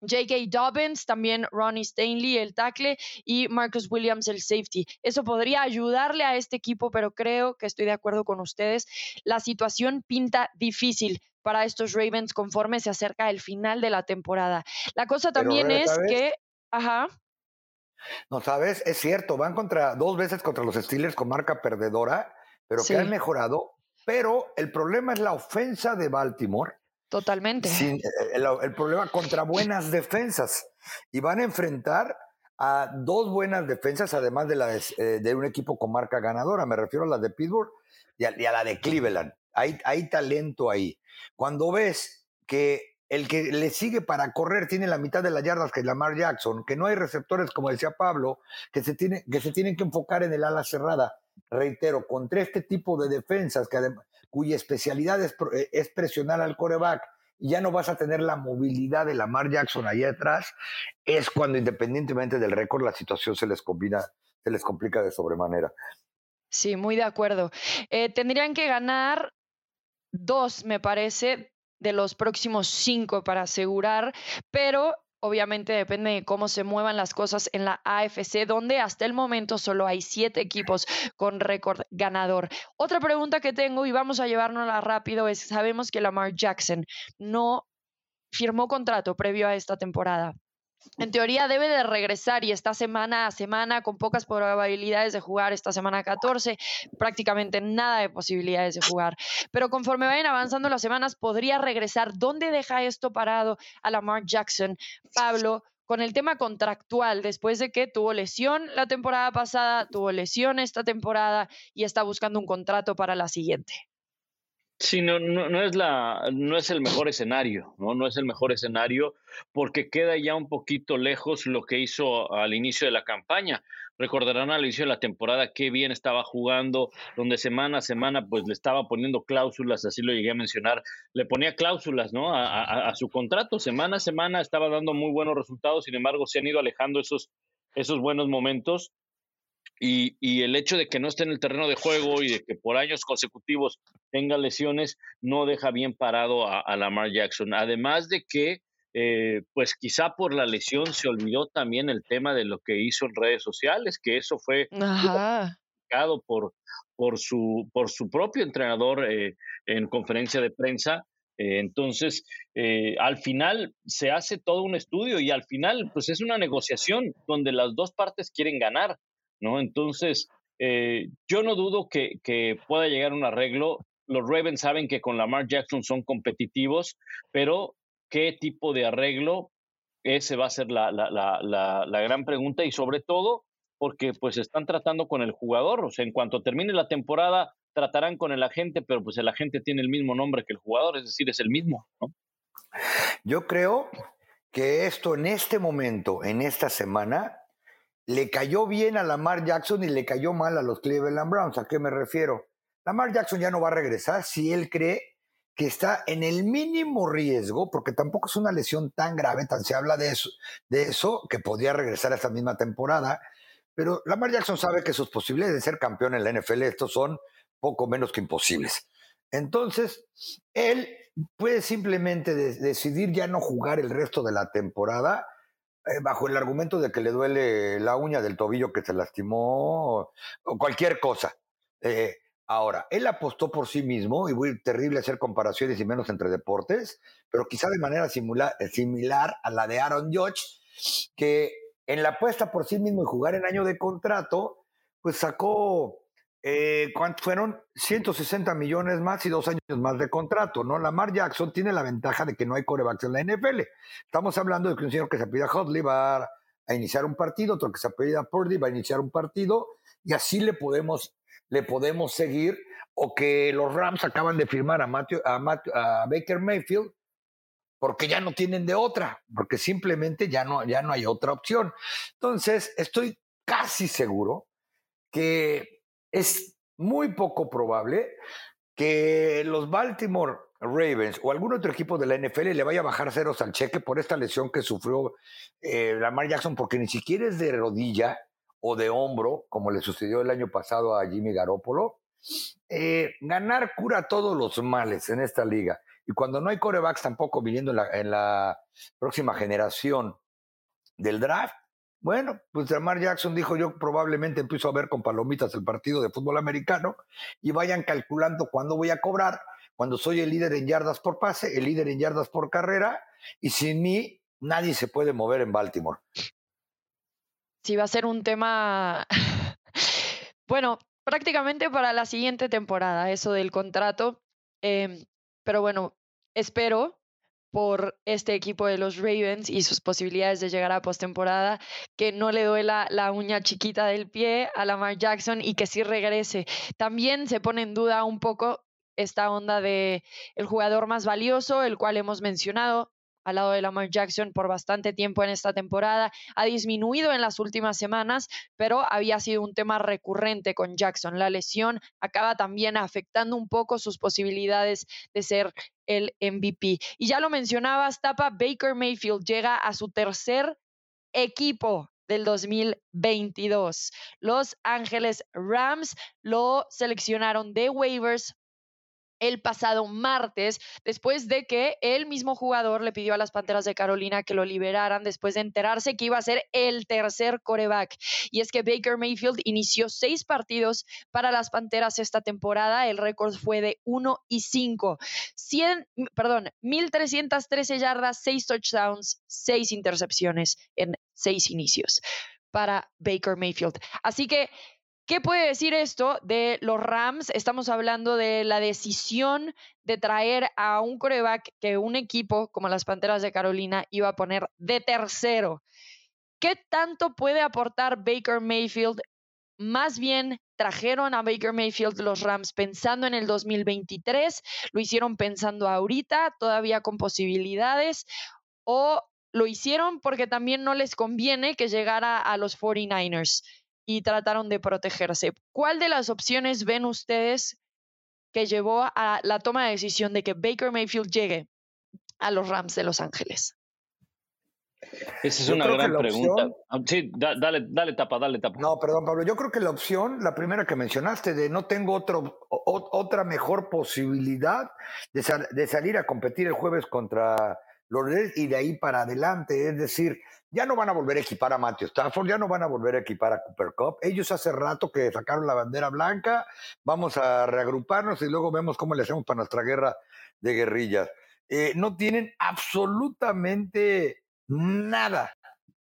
J.K. Dobbins, también Ronnie Stanley, el tackle, y Marcus Williams, el safety. Eso podría ayudarle a este equipo, pero creo que estoy de acuerdo con ustedes. La situación pinta difícil para estos Ravens conforme se acerca el final de la temporada. La cosa también es que... Ajá. No, sabes, es cierto, van contra dos veces contra los Steelers con marca perdedora pero que han mejorado. Pero el problema es la ofensa de Baltimore. Totalmente. Sin, eh, el, problema contra buenas defensas. Y van a enfrentar a dos buenas defensas, además de, la de, eh, un equipo con marca ganadora. Me refiero a la de Pittsburgh y a, la de Cleveland. Hay, hay talento ahí. Cuando ves que el que le sigue para correr tiene la mitad de las yardas que Lamar Jackson, que no hay receptores, como decía Pablo, que se, tiene, que se tienen que enfocar en el ala cerrada reitero, contra este tipo de defensas que cuya especialidad es, eh, es, presionar al coreback y ya no vas a tener la movilidad de Lamar Jackson ahí atrás, es cuando independientemente del récord la situación se les combina, se les complica de sobremanera. Sí, muy de acuerdo. Eh, tendrían que ganar dos, me parece, de los próximos cinco para asegurar, pero obviamente depende de cómo se muevan las cosas en la AFC, donde hasta el momento solo hay siete equipos con récord ganador. Otra pregunta que tengo, y vamos a llevárnosla rápido, es, sabemos que Lamar Jackson no firmó contrato previo a esta temporada en teoría debe de regresar y está semana a semana con pocas probabilidades de jugar, esta semana 14 prácticamente nada de posibilidades de jugar. Pero conforme vayan avanzando las semanas podría regresar. ¿Dónde deja esto parado a Lamar Jackson? Pablo, con el tema contractual, después de que tuvo lesión la temporada pasada, tuvo lesión esta temporada y está buscando un contrato para la siguiente. Sí, no, no, es la, no es el mejor escenario, ¿no? No es el mejor escenario porque queda ya un poquito lejos lo que hizo al inicio de la campaña. Recordarán al inicio de la temporada qué bien estaba jugando, donde semana a semana pues le estaba poniendo cláusulas, así lo llegué a mencionar, le ponía cláusulas, ¿no? A, a su contrato, semana a semana estaba dando muy buenos resultados, sin embargo se han ido alejando esos, esos buenos momentos y, el hecho de que no esté en el terreno de juego y de que por años consecutivos tenga lesiones no deja bien parado a, Lamar Jackson. Además de que, eh, pues quizá por la lesión se olvidó también el tema de lo que hizo en redes sociales, que eso fue por, por, su, por su propio entrenador eh, en conferencia de prensa. Eh, entonces, al final se hace todo un estudio y al final, pues es una negociación donde las dos partes quieren ganar. ¿No? Entonces, eh, yo no dudo que, pueda llegar un arreglo. los Ravens saben que con Lamar Jackson son competitivos, pero ¿qué tipo de arreglo? Ese va a ser la, la, la, la gran pregunta y sobre todo porque pues están tratando con el jugador, o sea, en cuanto termine la temporada tratarán con el agente, pero pues el agente tiene el mismo nombre que el jugador, es decir, es el mismo. Yo creo que esto en este momento, en esta semana, le cayó bien a Lamar Jackson y le cayó mal a los Cleveland Browns. ¿A qué me refiero? Lamar Jackson ya no va a regresar si él cree que está en el mínimo riesgo, porque tampoco es una lesión tan grave, tan se habla de eso, de eso que podría regresar a esta misma temporada. Pero Lamar Jackson sabe que sus posibilidades de ser campeón en la NFL estos son poco menos que imposibles. Entonces, él puede simplemente decidir ya no jugar el resto de la temporada bajo el argumento de que le duele la uña del tobillo que se lastimó o, cualquier cosa. Eh, ahora, él apostó por sí mismo, y muy terrible hacer comparaciones y menos entre deportes, pero quizá de manera similar, similar a la de Aaron Judge, que en la apuesta por sí mismo y jugar en año de contrato, pues sacó eh, fueron 160 millones más y dos años más de contrato, ¿no? Lamar Jackson tiene la ventaja de que no hay corebacks en la NFL. Estamos hablando de que un señor que se apellida Hotley va a iniciar un partido, otro que se apellida Purdy va a iniciar un partido, y así le podemos, le podemos seguir, o que los Rams acaban de firmar a, a, Baker Mayfield, porque ya no tienen de otra, porque simplemente ya no, ya no hay otra opción. Entonces, estoy casi seguro que es muy poco probable que los Baltimore Ravens o algún otro equipo de la NFL le vaya a bajar ceros al cheque por esta lesión que sufrió eh, Lamar Jackson, porque ni siquiera es de rodilla o de hombro, como le sucedió el año pasado a Jimmy Garoppolo. Eh, ganar cura todos los males en esta liga. Y cuando no hay corebacks tampoco viniendo en la próxima generación del draft, bueno, pues Lamar Jackson dijo yo probablemente empiezo a ver con palomitas el partido de fútbol americano y vayan calculando cuándo voy a cobrar, cuando soy el líder en yardas por pase, el líder en yardas por carrera y sin mí nadie se puede mover en Baltimore. Sí, va a ser un tema, bueno, prácticamente para la siguiente temporada, eso del contrato. Em, pero bueno, espero por este equipo de los Ravens y sus posibilidades de llegar a postemporada, que no le duela la uña chiquita del pie a Lamar Jackson y que sí regrese. También se pone en duda un poco esta onda de el jugador más valioso, el cual hemos mencionado, al lado de Lamar Jackson por bastante tiempo en esta temporada. Ha disminuido en las últimas semanas, pero había sido un tema recurrente con Jackson. La lesión acaba también afectando un poco sus posibilidades de ser el MVP. Y ya lo mencionabas, Tapa, Baker Mayfield llega a su tercer equipo del 2022. Los Ángeles Rams lo seleccionaron de waivers el pasado martes, después de que el mismo jugador le pidió a las Panteras de Carolina que lo liberaran después de enterarse que iba a ser el tercer coreback. Y es que Baker Mayfield inició seis partidos para las Panteras esta temporada. El récord fue de 1 y 5. 100, perdón, 1.313 yardas, 6 touchdowns, 6 intercepciones en seis inicios para Baker Mayfield. Así que ¿Qué puede decir esto de los Rams? Estamos hablando de la decisión de traer a un coreback que un equipo como las Panteras de Carolina iba a poner de tercero. ¿Qué tanto puede aportar Baker Mayfield? Más bien trajeron a Baker Mayfield los Rams pensando en el 2023, lo hicieron pensando ahorita, todavía con posibilidades, o lo hicieron porque también no les conviene que llegara a los 49ers y trataron de protegerse. ¿Cuál de las opciones ven ustedes que llevó a la toma de decisión de que Baker Mayfield llegue a los Rams de Los Ángeles? Esa es una gran pregunta. Ah, sí, dale, dale tapa, dale tapa. No, perdón, Pablo. Yo creo que la opción, la primera que mencionaste, de no tengo otro, otra mejor posibilidad de, de, salir a competir el jueves contra los Reds y de ahí para adelante. Es decir, ya no van a volver a equipar a Matthew Stafford, ya no van a volver a equipar a Cooper Cup. Ellos hace rato que sacaron la bandera blanca, vamos a reagruparnos y luego vemos cómo le hacemos para nuestra guerra de guerrillas. Eh, no tienen absolutamente nada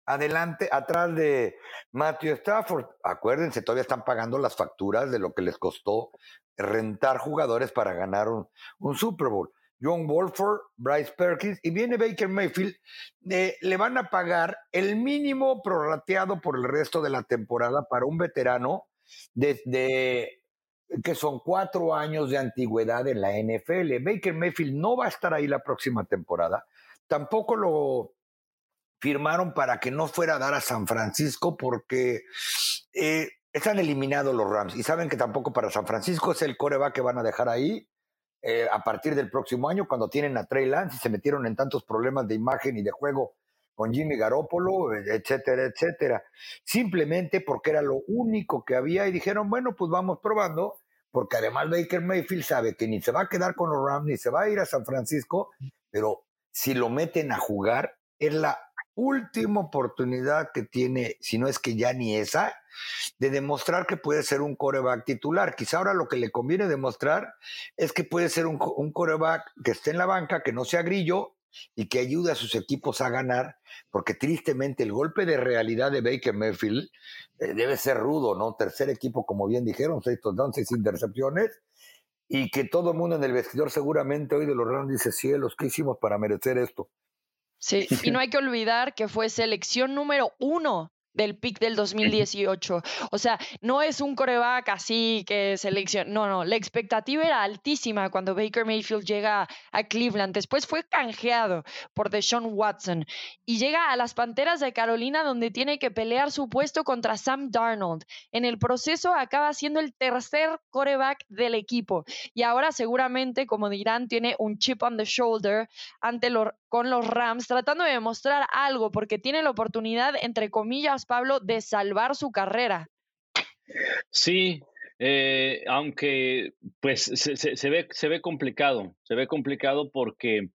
adelante, atrás de Matthew Stafford. Acuérdense, todavía están pagando las facturas de lo que les costó rentar jugadores para ganar un, un Super Bowl. John Wolford, Bryce Perkins y viene Baker Mayfield, eh, le van a pagar el mínimo prorrateado por el resto de la temporada para un veterano de, que son cuatro años de antigüedad en la NFL. Baker Mayfield no va a estar ahí la próxima temporada. Tampoco lo firmaron para que no fuera a dar a San Francisco porque eh, están eliminados los Rams y saben que tampoco para San Francisco es el coreback que van a dejar ahí eh, a partir del próximo año, cuando tienen a Trey Lance y se metieron en tantos problemas de imagen y de juego con Jimmy Garoppolo, etcétera, etcétera. Simplemente porque era lo único que había y dijeron, bueno, pues vamos probando, porque además Baker Mayfield sabe que ni se va a quedar con los Rams ni se va a ir a San Francisco, pero si lo meten a jugar, es la última oportunidad que tiene, si no es que ya ni esa, de demostrar que puede ser un coreback titular. Quizá ahora lo que le conviene demostrar es que puede ser un, coreback que esté en la banca, que no sea grillo y que ayude a sus equipos a ganar, porque tristemente el golpe de realidad de Baker Mayfield eh, debe ser rudo, ¿no? Tercer equipo, como bien dijeron, seis touchdowns, seis intercepciones, y que todo el mundo en el vestidor seguramente hoy de los Rams dice, cielos, ¿qué hicimos para merecer esto? Sí, y no hay que olvidar que fue selección número uno del pick del 2018. O sea, no es un coreback así que selección. No, no, la expectativa era altísima cuando Baker Mayfield llega a Cleveland. Después fue canjeado por Deshaun Watson y llega a las Panteras de Carolina donde tiene que pelear su puesto contra Sam Darnold. En el proceso acaba siendo el tercer coreback del equipo y ahora seguramente, como dirán, tiene un chip on the shoulder ante los, con los Rams tratando de demostrar algo porque tiene la oportunidad, entre comillas, Pablo, de salvar su carrera. Sí, eh, aunque pues se, ve, se ve complicado, se ve complicado porque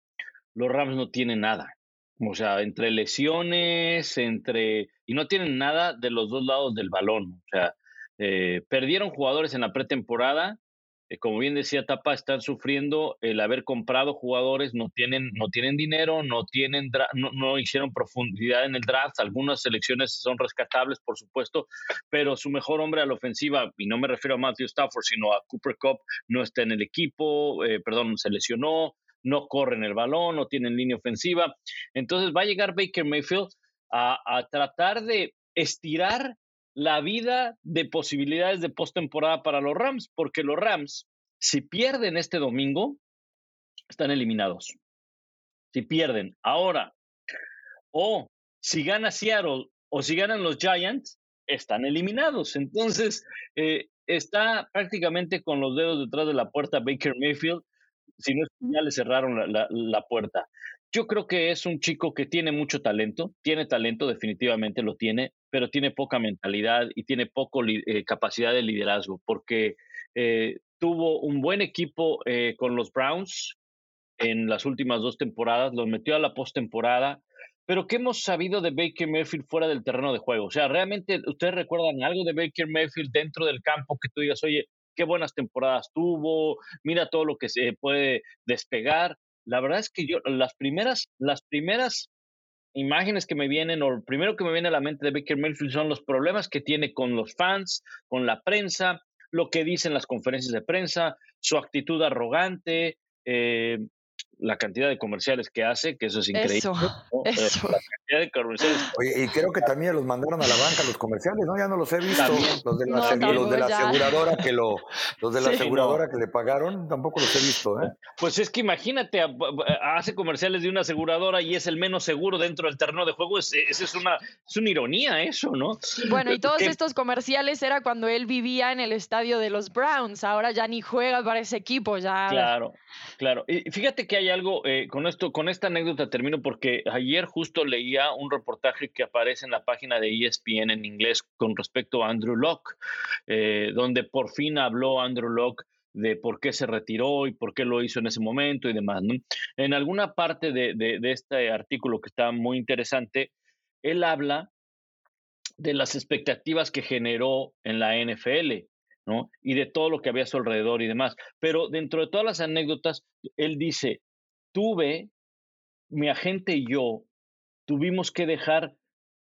los Rams no tienen nada. O sea, entre lesiones, entre... Y no tienen nada de los dos lados del balón. O sea, eh, perdieron jugadores en la pretemporada como bien decía Tapa, están sufriendo el haber comprado jugadores, no tienen, no tienen dinero, no, tienen no, hicieron profundidad en el draft, algunas selecciones son rescatables, por supuesto, pero su mejor hombre a la ofensiva, y no me refiero a Matthew Stafford, sino a Cooper Cup, no está en el equipo, eh, perdón, se lesionó, no corren el balón, no tienen línea ofensiva. Entonces va a llegar Baker Mayfield a, a tratar de estirar la vida de posibilidades de postemporada para los Rams, porque los Rams, si pierden este domingo, están eliminados. Si pierden ahora, o si gana Seattle o si ganan los Giants, están eliminados. Entonces, eh, está prácticamente con los dedos detrás de la puerta Baker Mayfield, si no es que ya le cerraron la puerta. Yo creo que es un chico que tiene mucho talento, tiene talento, definitivamente lo tiene, pero tiene poca mentalidad y tiene poca eh, capacidad de liderazgo, porque eh, tuvo un buen equipo eh, con los Browns en las últimas dos temporadas, los metió a la postemporada, pero ¿qué hemos sabido de Baker Mayfield fuera del terreno de juego? O sea, ¿realmente ustedes recuerdan algo de Baker Mayfield dentro del campo que tú digas, oye, qué buenas temporadas tuvo, mira todo lo que se puede despegar? La verdad es que yo, las primeras, las primeras imágenes que me vienen, o primero que me viene a la mente de Baker Mayfield son los problemas que tiene con los fans, con la prensa, lo que dicen las conferencias de prensa, su actitud arrogante, eh, la cantidad de comerciales que hace, que eso es increíble. Eso, eso. La cantidad de comerciales. Oye, y creo que también los mandaron a la banca los comerciales, ¿no? Ya no los he visto. Los de la, los de la aseguradora que lo, los de la aseguradora que le pagaron, tampoco los he visto, ¿eh? Pues es que imagínate, hace comerciales de una aseguradora y es el menos seguro dentro del terreno de juego. Esa es, es, una, es una ironía eso, ¿no? Bueno, y todos estos comerciales era cuando él vivía en el estadio de los Browns. Ahora ya ni juega para ese equipo, ya. Claro, claro. Y fíjate que hay algo, eh, con esto, con esta anécdota termino porque ayer justo leía un reportaje que aparece en la página de ESPN en inglés con respecto a Andrew Locke, eh, donde por fin habló Andrew Locke de por qué se retiró y por qué lo hizo en ese momento y demás. En alguna parte de, este artículo que está muy interesante, él habla de las expectativas que generó en la NFL. Y de todo lo que había a su alrededor y demás. Pero dentro de todas las anécdotas, él dice, tuve, mi agente y yo, tuvimos que dejar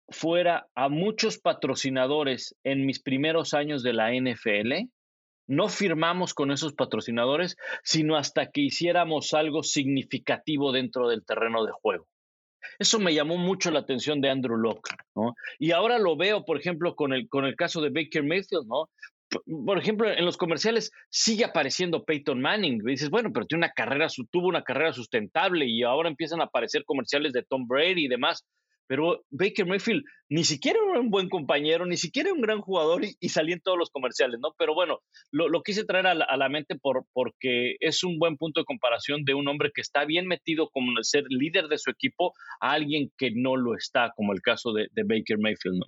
fuera a muchos patrocinadores en mis primeros años de la NFL, no firmamos con esos patrocinadores, sino hasta que hiciéramos algo significativo dentro del terreno de juego. Eso me llamó mucho la atención de Andrew Locke. Y ahora lo veo, por ejemplo, con el, con el caso de Baker Mayfield, ¿no? Por ejemplo, en los comerciales sigue apareciendo Peyton Manning. dices, bueno, pero tiene una carrera, tuvo una carrera sustentable y ahora empiezan a aparecer comerciales de Tom Brady y demás pero Baker Mayfield ni siquiera era un buen compañero, ni siquiera un gran jugador y, salía en todos los comerciales, ¿no? Pero bueno, lo, quise traer a la, mente por, porque es un buen punto de comparación de un hombre que está bien metido como ser líder de su equipo a alguien que no lo está, como el caso de, de Baker Mayfield, ¿no?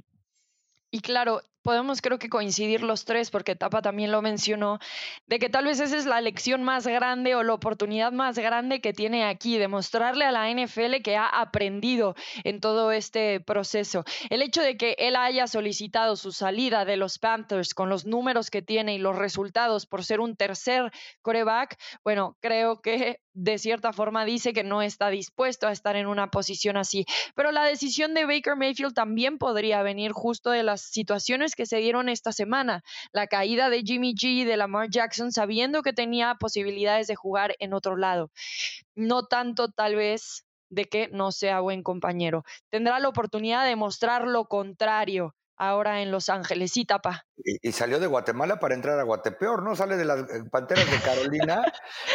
Y claro, podemos creo que coincidir los tres, porque Tapa también lo mencionó, de que tal vez esa es la lección más grande o la oportunidad más grande que tiene aquí, demostrarle a la NFL que ha aprendido en todo este proceso. El hecho de que él haya solicitado su salida de los Panthers con los números que tiene y los resultados por ser un tercer coreback, bueno, creo que de cierta forma dice que no está dispuesto a estar en una posición así. Pero la decisión de Baker Mayfield también podría venir justo de las situaciones que se dieron esta semana. La caída de Jimmy G de Lamar Jackson sabiendo que tenía posibilidades de jugar en otro lado. No tanto tal vez de que no sea buen compañero. Tendrá la oportunidad de mostrar lo contrario ahora en Los Ángeles. Sí, tapa. Y, salió de Guatemala para entrar a Guatepeor, ¿no? Sale de las eh, Panteras de Carolina,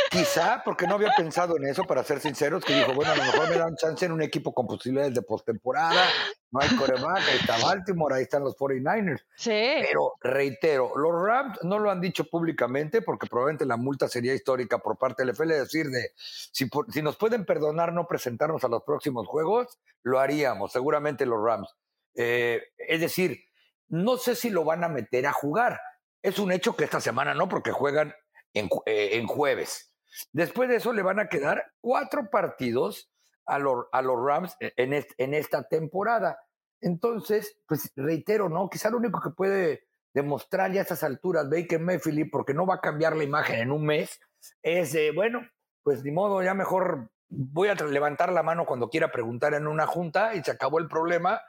quizá porque no había pensado en eso, para ser sinceros, que dijo, bueno, a lo mejor me dan chance en un equipo con posibilidades de postemporada, no hay coreback, ahí está Baltimore, ahí están los 49ers. Sí. Pero reitero, los Rams no lo han dicho públicamente porque probablemente la multa sería histórica por parte del FL, decir de, si, si nos pueden perdonar no presentarnos a los próximos juegos, lo haríamos, seguramente los Rams eh, es decir, no sé si lo van a meter a jugar. Es un hecho que esta semana no, porque juegan en, eh, jueves. Después de eso le van a quedar cuatro partidos a, los, a los Rams e, en, en esta temporada. Entonces, pues reitero, ¿no? Quizá lo único que puede demostrar ya a estas alturas Baker Mayfield, porque no va a cambiar la imagen en un mes, es de, bueno, pues ni modo, ya mejor voy a levantar la mano cuando quiera preguntar en una junta y se acabó el problema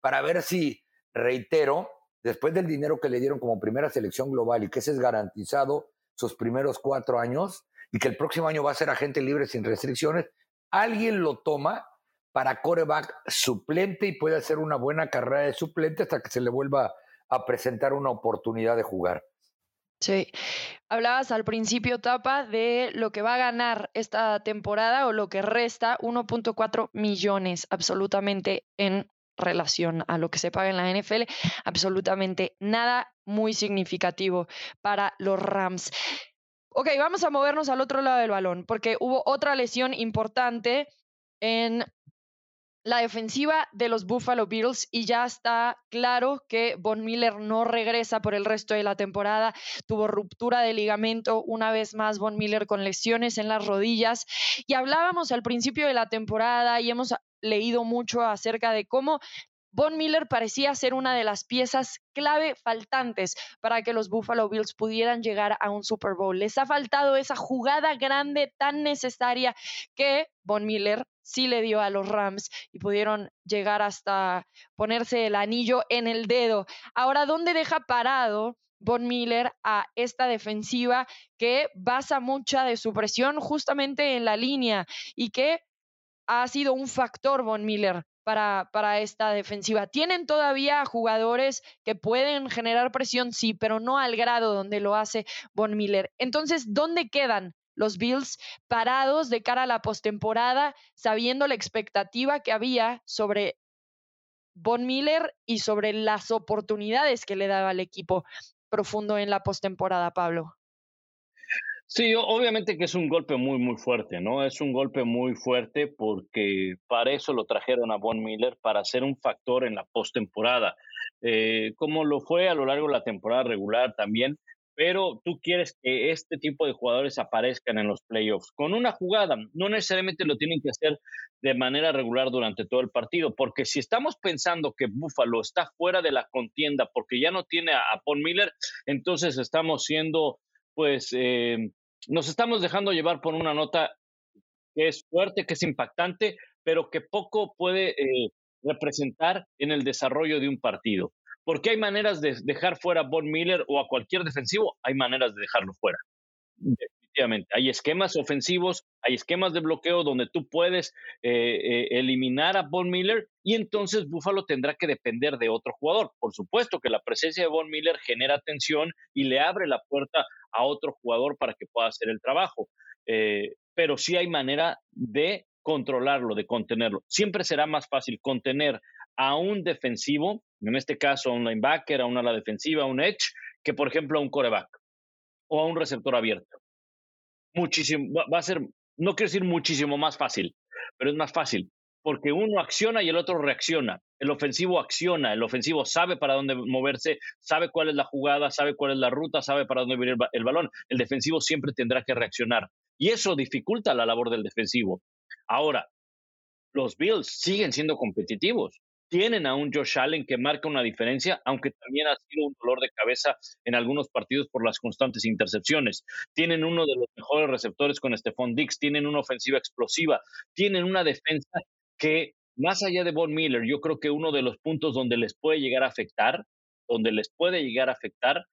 para ver si, reitero, después del dinero que le dieron como primera selección global y que ese es garantizado sus primeros cuatro años y que el próximo año va a ser agente libre sin restricciones, alguien lo toma para coreback suplente y puede hacer una buena carrera de suplente hasta que se le vuelva a presentar una oportunidad de jugar. Sí, hablabas al principio, Tapa, de lo que va a ganar esta temporada o lo que resta, 1.4 millones absolutamente en relación a lo que se paga en la NFL, absolutamente nada muy significativo para los Rams. Ok, vamos a movernos al otro lado del balón, porque hubo otra lesión importante en la defensiva de los Buffalo Bills y ya está claro que Von Miller no regresa por el resto de la temporada. Tuvo ruptura de ligamento una vez más Von Miller con lesiones en las rodillas y hablábamos al principio de la temporada y hemos leído mucho acerca de cómo Von Miller parecía ser una de las piezas clave faltantes para que los Buffalo Bills pudieran llegar a un Super Bowl. Les ha faltado esa jugada grande tan necesaria que Von Miller sí le dio a los Rams y pudieron llegar hasta ponerse el anillo en el dedo. Ahora, ¿dónde deja parado Von Miller a esta defensiva que basa mucha de su presión justamente en la línea y que ha sido un factor Von Miller para, para, esta defensiva. Tienen todavía jugadores que pueden generar presión, sí, pero no al grado donde lo hace Von Miller. Entonces, ¿dónde quedan los Bills parados de cara a la postemporada, sabiendo la expectativa que había sobre Von Miller y sobre las oportunidades que le daba al equipo profundo en la postemporada, Pablo? Sí, obviamente que es un golpe muy, muy fuerte, ¿no? Es un golpe muy fuerte porque para eso lo trajeron a Von Miller, para ser un factor en la postemporada, eh, como lo fue a lo largo de la temporada regular también, pero tú quieres que este tipo de jugadores aparezcan en los playoffs con una jugada, no necesariamente lo tienen que hacer de manera regular durante todo el partido, porque si estamos pensando que Buffalo está fuera de la contienda porque ya no tiene a, a Von Miller, entonces estamos siendo pues eh, nos estamos dejando llevar por una nota que es fuerte, que es impactante, pero que poco puede eh, representar en el desarrollo de un partido. Porque hay maneras de dejar fuera a Von Miller o a cualquier defensivo, hay maneras de dejarlo fuera. Definitivamente. Hay esquemas ofensivos, hay esquemas de bloqueo donde tú puedes eh, eh, eliminar a Von Miller y entonces Buffalo tendrá que depender de otro jugador. Por supuesto que la presencia de Von Miller genera tensión y le abre la puerta a otro jugador para que pueda hacer el trabajo. Eh, pero sí hay manera de controlarlo, de contenerlo. Siempre será más fácil contener a un defensivo, en este caso a un linebacker, a una ala defensiva, a un edge, que por ejemplo a un coreback o a un receptor abierto. Muchísimo, va a ser, no quiero decir muchísimo más fácil, pero es más fácil, porque uno acciona y el otro reacciona. El ofensivo acciona, el ofensivo sabe para dónde moverse, sabe cuál es la jugada, sabe cuál es la ruta, sabe para dónde viene el balón. El defensivo siempre tendrá que reaccionar. Y eso dificulta la labor del defensivo. Ahora, los Bills siguen siendo competitivos. Tienen a un Josh Allen que marca una diferencia, aunque también ha sido un dolor de cabeza en algunos partidos por las constantes intercepciones. Tienen uno de los mejores receptores con Stephon Dix, tienen una ofensiva explosiva, tienen una defensa que, más allá de Von Miller, yo creo que uno de los puntos donde les puede llegar a afectar, donde les puede llegar a afectar,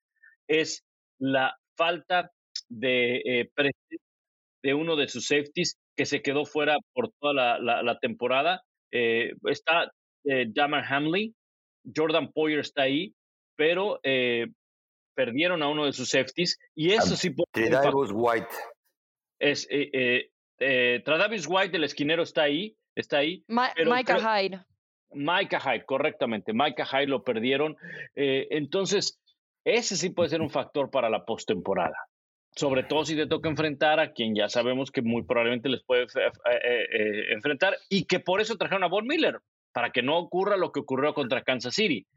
es la falta de eh, de uno de sus safeties que se quedó fuera por toda la, temporada. Eh, está eh, Damar Hamley, Jordan Poyer está ahí, pero eh, perdieron a uno de sus safeties y eso sí Tradavius White. Es, eh, eh, Tradavius White, el esquinero, está ahí, está ahí. Micah Hyde. Micah Hyde, correctamente. Micah Hyde lo perdieron. entonces, ese sí puede ser un factor para la postemporada sobre todo si te toca enfrentar a quien ya sabemos que muy probablemente les puede eh, eh, eh, enfrentar y que por eso trajeron a Von Miller, para que no ocurra lo que ocurrió contra Kansas City.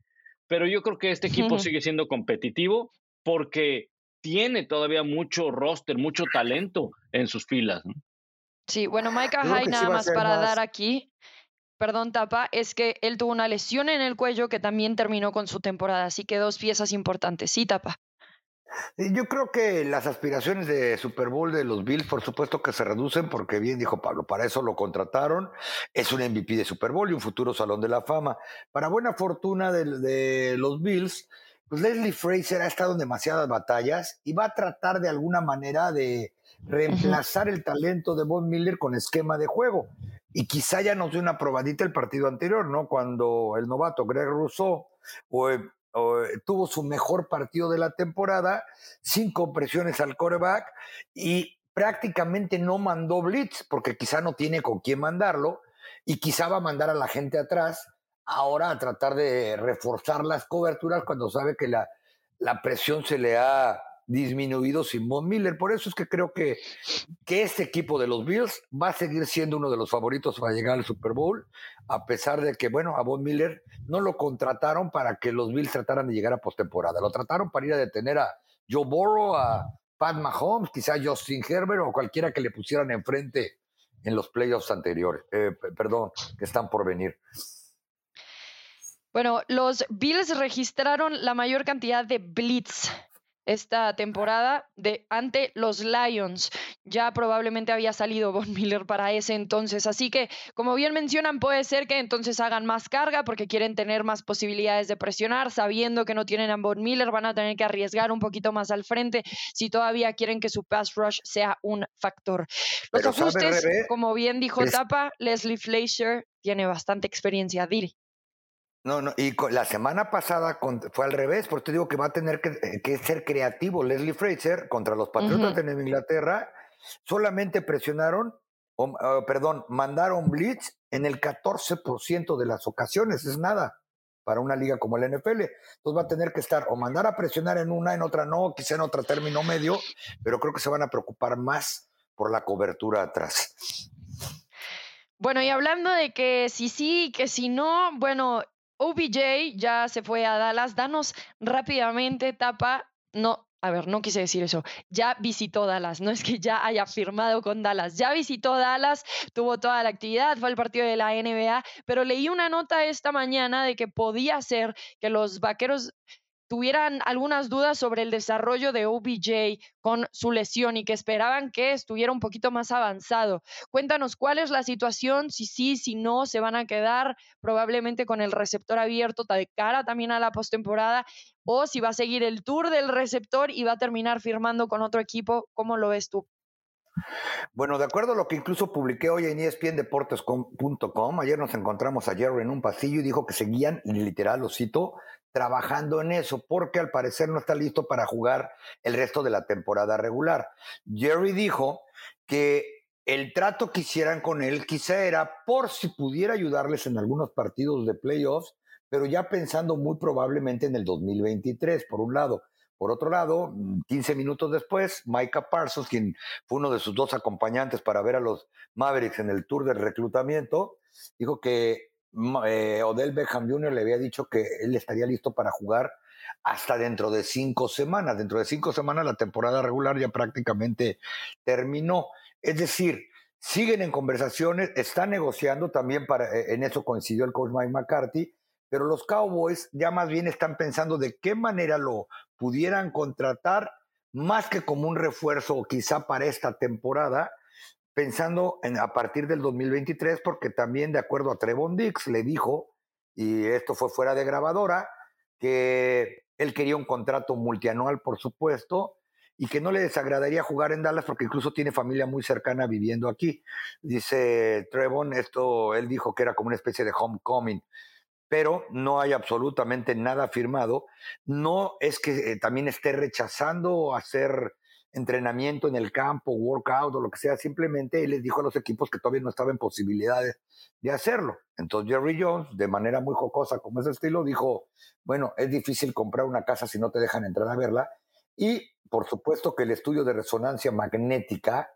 Pero yo creo que este equipo sigue siendo competitivo porque tiene todavía mucho roster, mucho talento en sus filas. Sí, bueno, Micah Hyde, nada más para dar aquí, perdón, Tapa, es que él tuvo una lesión en el cuello que también terminó con su temporada, así que dos piezas importantes. Sí, Tapa. Yo creo que las aspiraciones de Super Bowl de los Bills, por supuesto que se reducen, porque bien dijo Pablo, para eso lo contrataron. Es un MVP de Super Bowl y un futuro Salón de la Fama. Para buena fortuna de, los Bills, pues Leslie Fraser ha estado en demasiadas batallas y va a tratar de alguna manera de reemplazar el talento de Von Miller con esquema de juego. Y quizá ya nos dio una probadita el partido anterior, ¿no? Cuando el novato Greg Rousseau o eh, tuvo su mejor partido de la temporada, sin compresiones al coreback y prácticamente no mandó blitz porque quizá no tiene con quién mandarlo y quizá va a mandar a la gente atrás ahora a tratar de reforzar las coberturas cuando sabe que la, la presión se le ha disminuido sin Von Miller. Por eso es que creo que, que este equipo de los Bills va a seguir siendo uno de los favoritos para llegar al Super Bowl, a pesar de que, bueno, a Von Miller no lo contrataron para que los Bills trataran de llegar a postemporada. Lo trataron para ir a detener a Joe Burrow, a Pat Mahomes, quizá Justin Herbert o cualquiera que le pusieran enfrente en los playoffs anteriores, eh, perdón, que están por venir. Bueno, los Bills registraron la mayor cantidad de blitz esta temporada de ante los Lions. Ya probablemente había salido Von Miller para ese entonces, así que como bien mencionan, puede ser que entonces hagan más carga porque quieren tener más posibilidades de presionar, sabiendo que no tienen a Von Miller, van a tener que arriesgar un poquito más al frente si todavía quieren que su pass rush sea un factor. Los ajustes, como bien dijo Tapa, Leslie Fleischer tiene bastante experiencia, Diri. No, no, y la semana pasada fue al revés, porque te digo que va a tener que, eh, ser creativo Leslie Fraser contra los Patriotas de Inglaterra. Solamente presionaron, perdón, mandaron blitz en el 14% de las ocasiones, es nada para una liga como el NFL. Entonces va a tener que estar o mandar a presionar en una, en otra no, quizá en otra término medio, pero creo que se van a preocupar más por la cobertura atrás. Bueno, y hablando de que si sí, que si no, bueno, OBJ ya se fue a Dallas. Danos rápidamente, tapa. No, a ver, no quise decir eso. Ya visitó Dallas. No es que ya haya firmado con Dallas. Ya visitó Dallas, tuvo toda la actividad, fue al partido de la NBA, pero leí una nota esta mañana de que podía ser que los vaqueros tuvieran algunas dudas sobre el desarrollo de OBJ con su lesión y que esperaban que estuviera un poquito más avanzado. Cuéntanos cuál es la situación, si sí, si no, se van a quedar probablemente con el receptor abierto de cara también a la postemporada o si va a seguir el tour del receptor y va a terminar firmando con otro equipo. ¿Cómo lo ves tú? Bueno, de acuerdo a lo que incluso publiqué hoy en espndeportes.com, ayer nos encontramos a Jerry en un pasillo y dijo que seguían, literal lo cito, trabajando en eso, porque al parecer no está listo para jugar el resto de la temporada regular. Jerry dijo que el trato que hicieran con él quizá era por si pudiera ayudarles en algunos partidos de playoffs, pero ya pensando muy probablemente en el 2023, por un lado. Por otro lado, 15 minutos después, Micah Parsons, quien fue uno de sus dos acompañantes para ver a los Mavericks en el tour de reclutamiento, dijo que eh, Odell Beckham Jr. le había dicho que él estaría listo para jugar hasta dentro de cinco semanas. Dentro de cinco semanas la temporada regular ya prácticamente terminó. Es decir, siguen en conversaciones, están negociando también para, eh, en eso coincidió el coach Mike McCarthy, pero los Cowboys ya más bien están pensando de qué manera lo pudieran contratar más que como un refuerzo quizá para esta temporada, pensando en, a partir del 2023, porque también de acuerdo a Trevon Dix le dijo, y esto fue fuera de grabadora, que él quería un contrato multianual, por supuesto, y que no le desagradaría jugar en Dallas porque incluso tiene familia muy cercana viviendo aquí. Dice Trevon, esto él dijo que era como una especie de homecoming pero no hay absolutamente nada firmado. No es que eh, también esté rechazando hacer entrenamiento en el campo, workout o lo que sea, simplemente él les dijo a los equipos que todavía no estaba en posibilidades de hacerlo. Entonces Jerry Jones, de manera muy jocosa como ese estilo, dijo, bueno, es difícil comprar una casa si no te dejan entrar a verla. Y por supuesto que el estudio de resonancia magnética,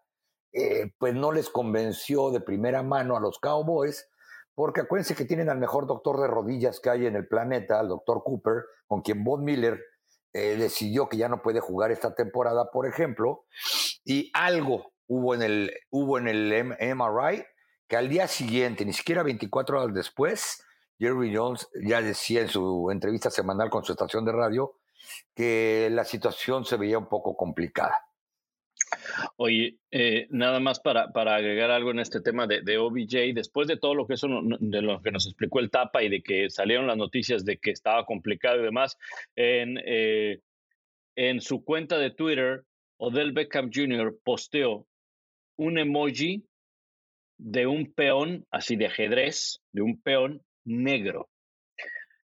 eh, pues no les convenció de primera mano a los Cowboys, porque acuérdense que tienen al mejor doctor de rodillas que hay en el planeta, al doctor Cooper, con quien Bob Miller decidió que ya no puede jugar esta temporada, por ejemplo, y algo hubo en el, hubo en el MRI que al día siguiente, ni siquiera 24 horas después, Jerry Jones ya decía en su entrevista semanal con su estación de radio que la situación se veía un poco complicada. Oye, eh, nada más para, para, agregar algo en este tema de, OBJ, después de todo lo que eso de lo que nos explicó el Tapa y de que salieron las noticias de que estaba complicado y demás, en, eh, en su cuenta de Twitter, Odell Beckham Jr. posteó un emoji de un peón, así de ajedrez, de un peón negro.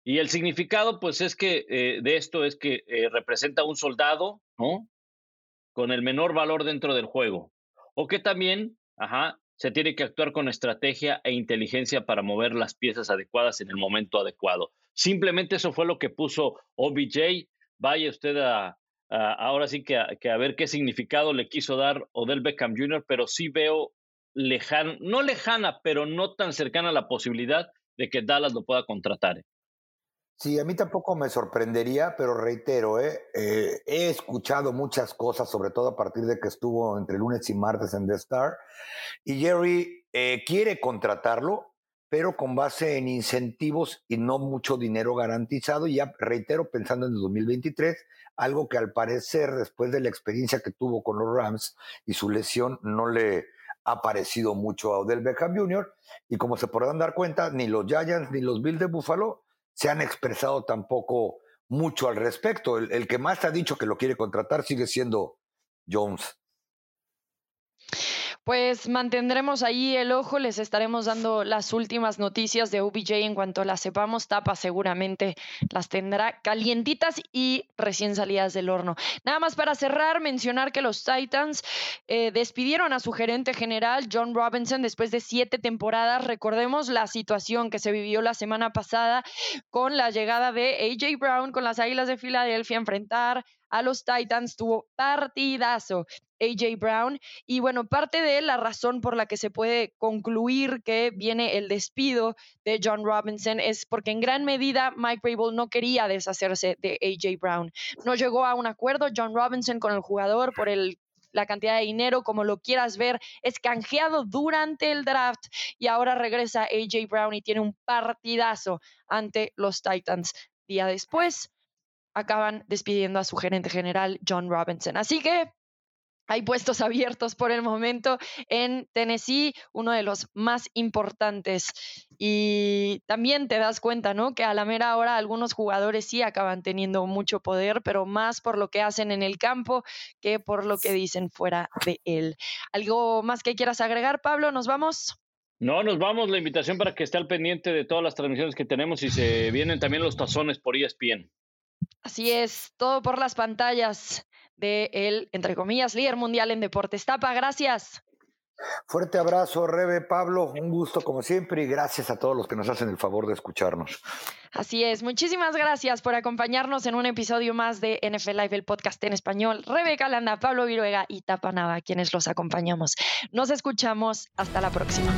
Y el significado, pues, es que eh, de esto es que representa un soldado, ¿no? Con el menor valor dentro del juego. O que también, ajá, se tiene que actuar con estrategia e inteligencia para mover las piezas adecuadas en el momento adecuado. Simplemente eso fue lo que puso OBJ. Vaya usted a, ahora sí que a, que a, ver qué significado le quiso dar Odell Beckham Jr., pero sí veo lejana, no lejana, pero no tan cercana la posibilidad de que Dallas lo pueda contratar. Sí, a mí tampoco me sorprendería, pero reitero, ¿eh? Eh, he escuchado muchas cosas, sobre todo a partir de que estuvo entre lunes y martes en The Star, y Jerry eh, quiere contratarlo, pero con base en incentivos y no mucho dinero garantizado, ya reitero, pensando en el 2023, algo que al parecer, después de la experiencia que tuvo con los Rams y su lesión, no le ha parecido mucho a Odell Beckham Jr., y como se podrán dar cuenta, ni los Giants ni los Bills de Buffalo se han expresado tampoco mucho al respecto. El, que más ha dicho que lo quiere contratar sigue siendo Jones. Pues mantendremos ahí el ojo, les estaremos dando las últimas noticias de OBJ en cuanto las sepamos. Tapa seguramente las tendrá calientitas y recién salidas del horno. Nada más para cerrar, mencionar que los Titans eh, despidieron a su gerente general, John Robinson, después de siete temporadas. Recordemos la situación que se vivió la semana pasada con la llegada de AJ Brown con las Águilas de Filadelfia a enfrentar a los Titans, tuvo partidazo AJ Brown. Y bueno, parte de la razón por la que se puede concluir que viene el despido de John Robinson es porque en gran medida Mike Rabel no quería deshacerse de AJ Brown. No llegó a un acuerdo John Robinson con el jugador por el la cantidad de dinero, como lo quieras ver, es canjeado durante el draft y ahora regresa AJ Brown y tiene un partidazo ante los Titans. Día después, acaban despidiendo a su gerente general, John Robinson. Así que hay puestos abiertos por el momento en Tennessee, uno de los más importantes. Y también te das cuenta, ¿no? Que a la mera hora algunos jugadores sí acaban teniendo mucho poder, pero más por lo que hacen en el campo que por lo que dicen fuera de él. ¿Algo más que quieras agregar, Pablo? ¿Nos vamos? No, nos vamos. La invitación para que esté al pendiente de todas las transmisiones que tenemos y se vienen también los tazones por ESPN. Así es, todo por las pantallas de el, entre comillas, líder mundial en deportes. Tapa, gracias. Fuerte abrazo, Rebe, Pablo, un gusto como siempre y gracias a todos los que nos hacen el favor de escucharnos. Así es, muchísimas gracias por acompañarnos en un episodio más de NFL Live, el podcast en español. Rebeca Landa, Pablo Viruega y Tapa Nava, quienes los acompañamos. Nos escuchamos, hasta la próxima.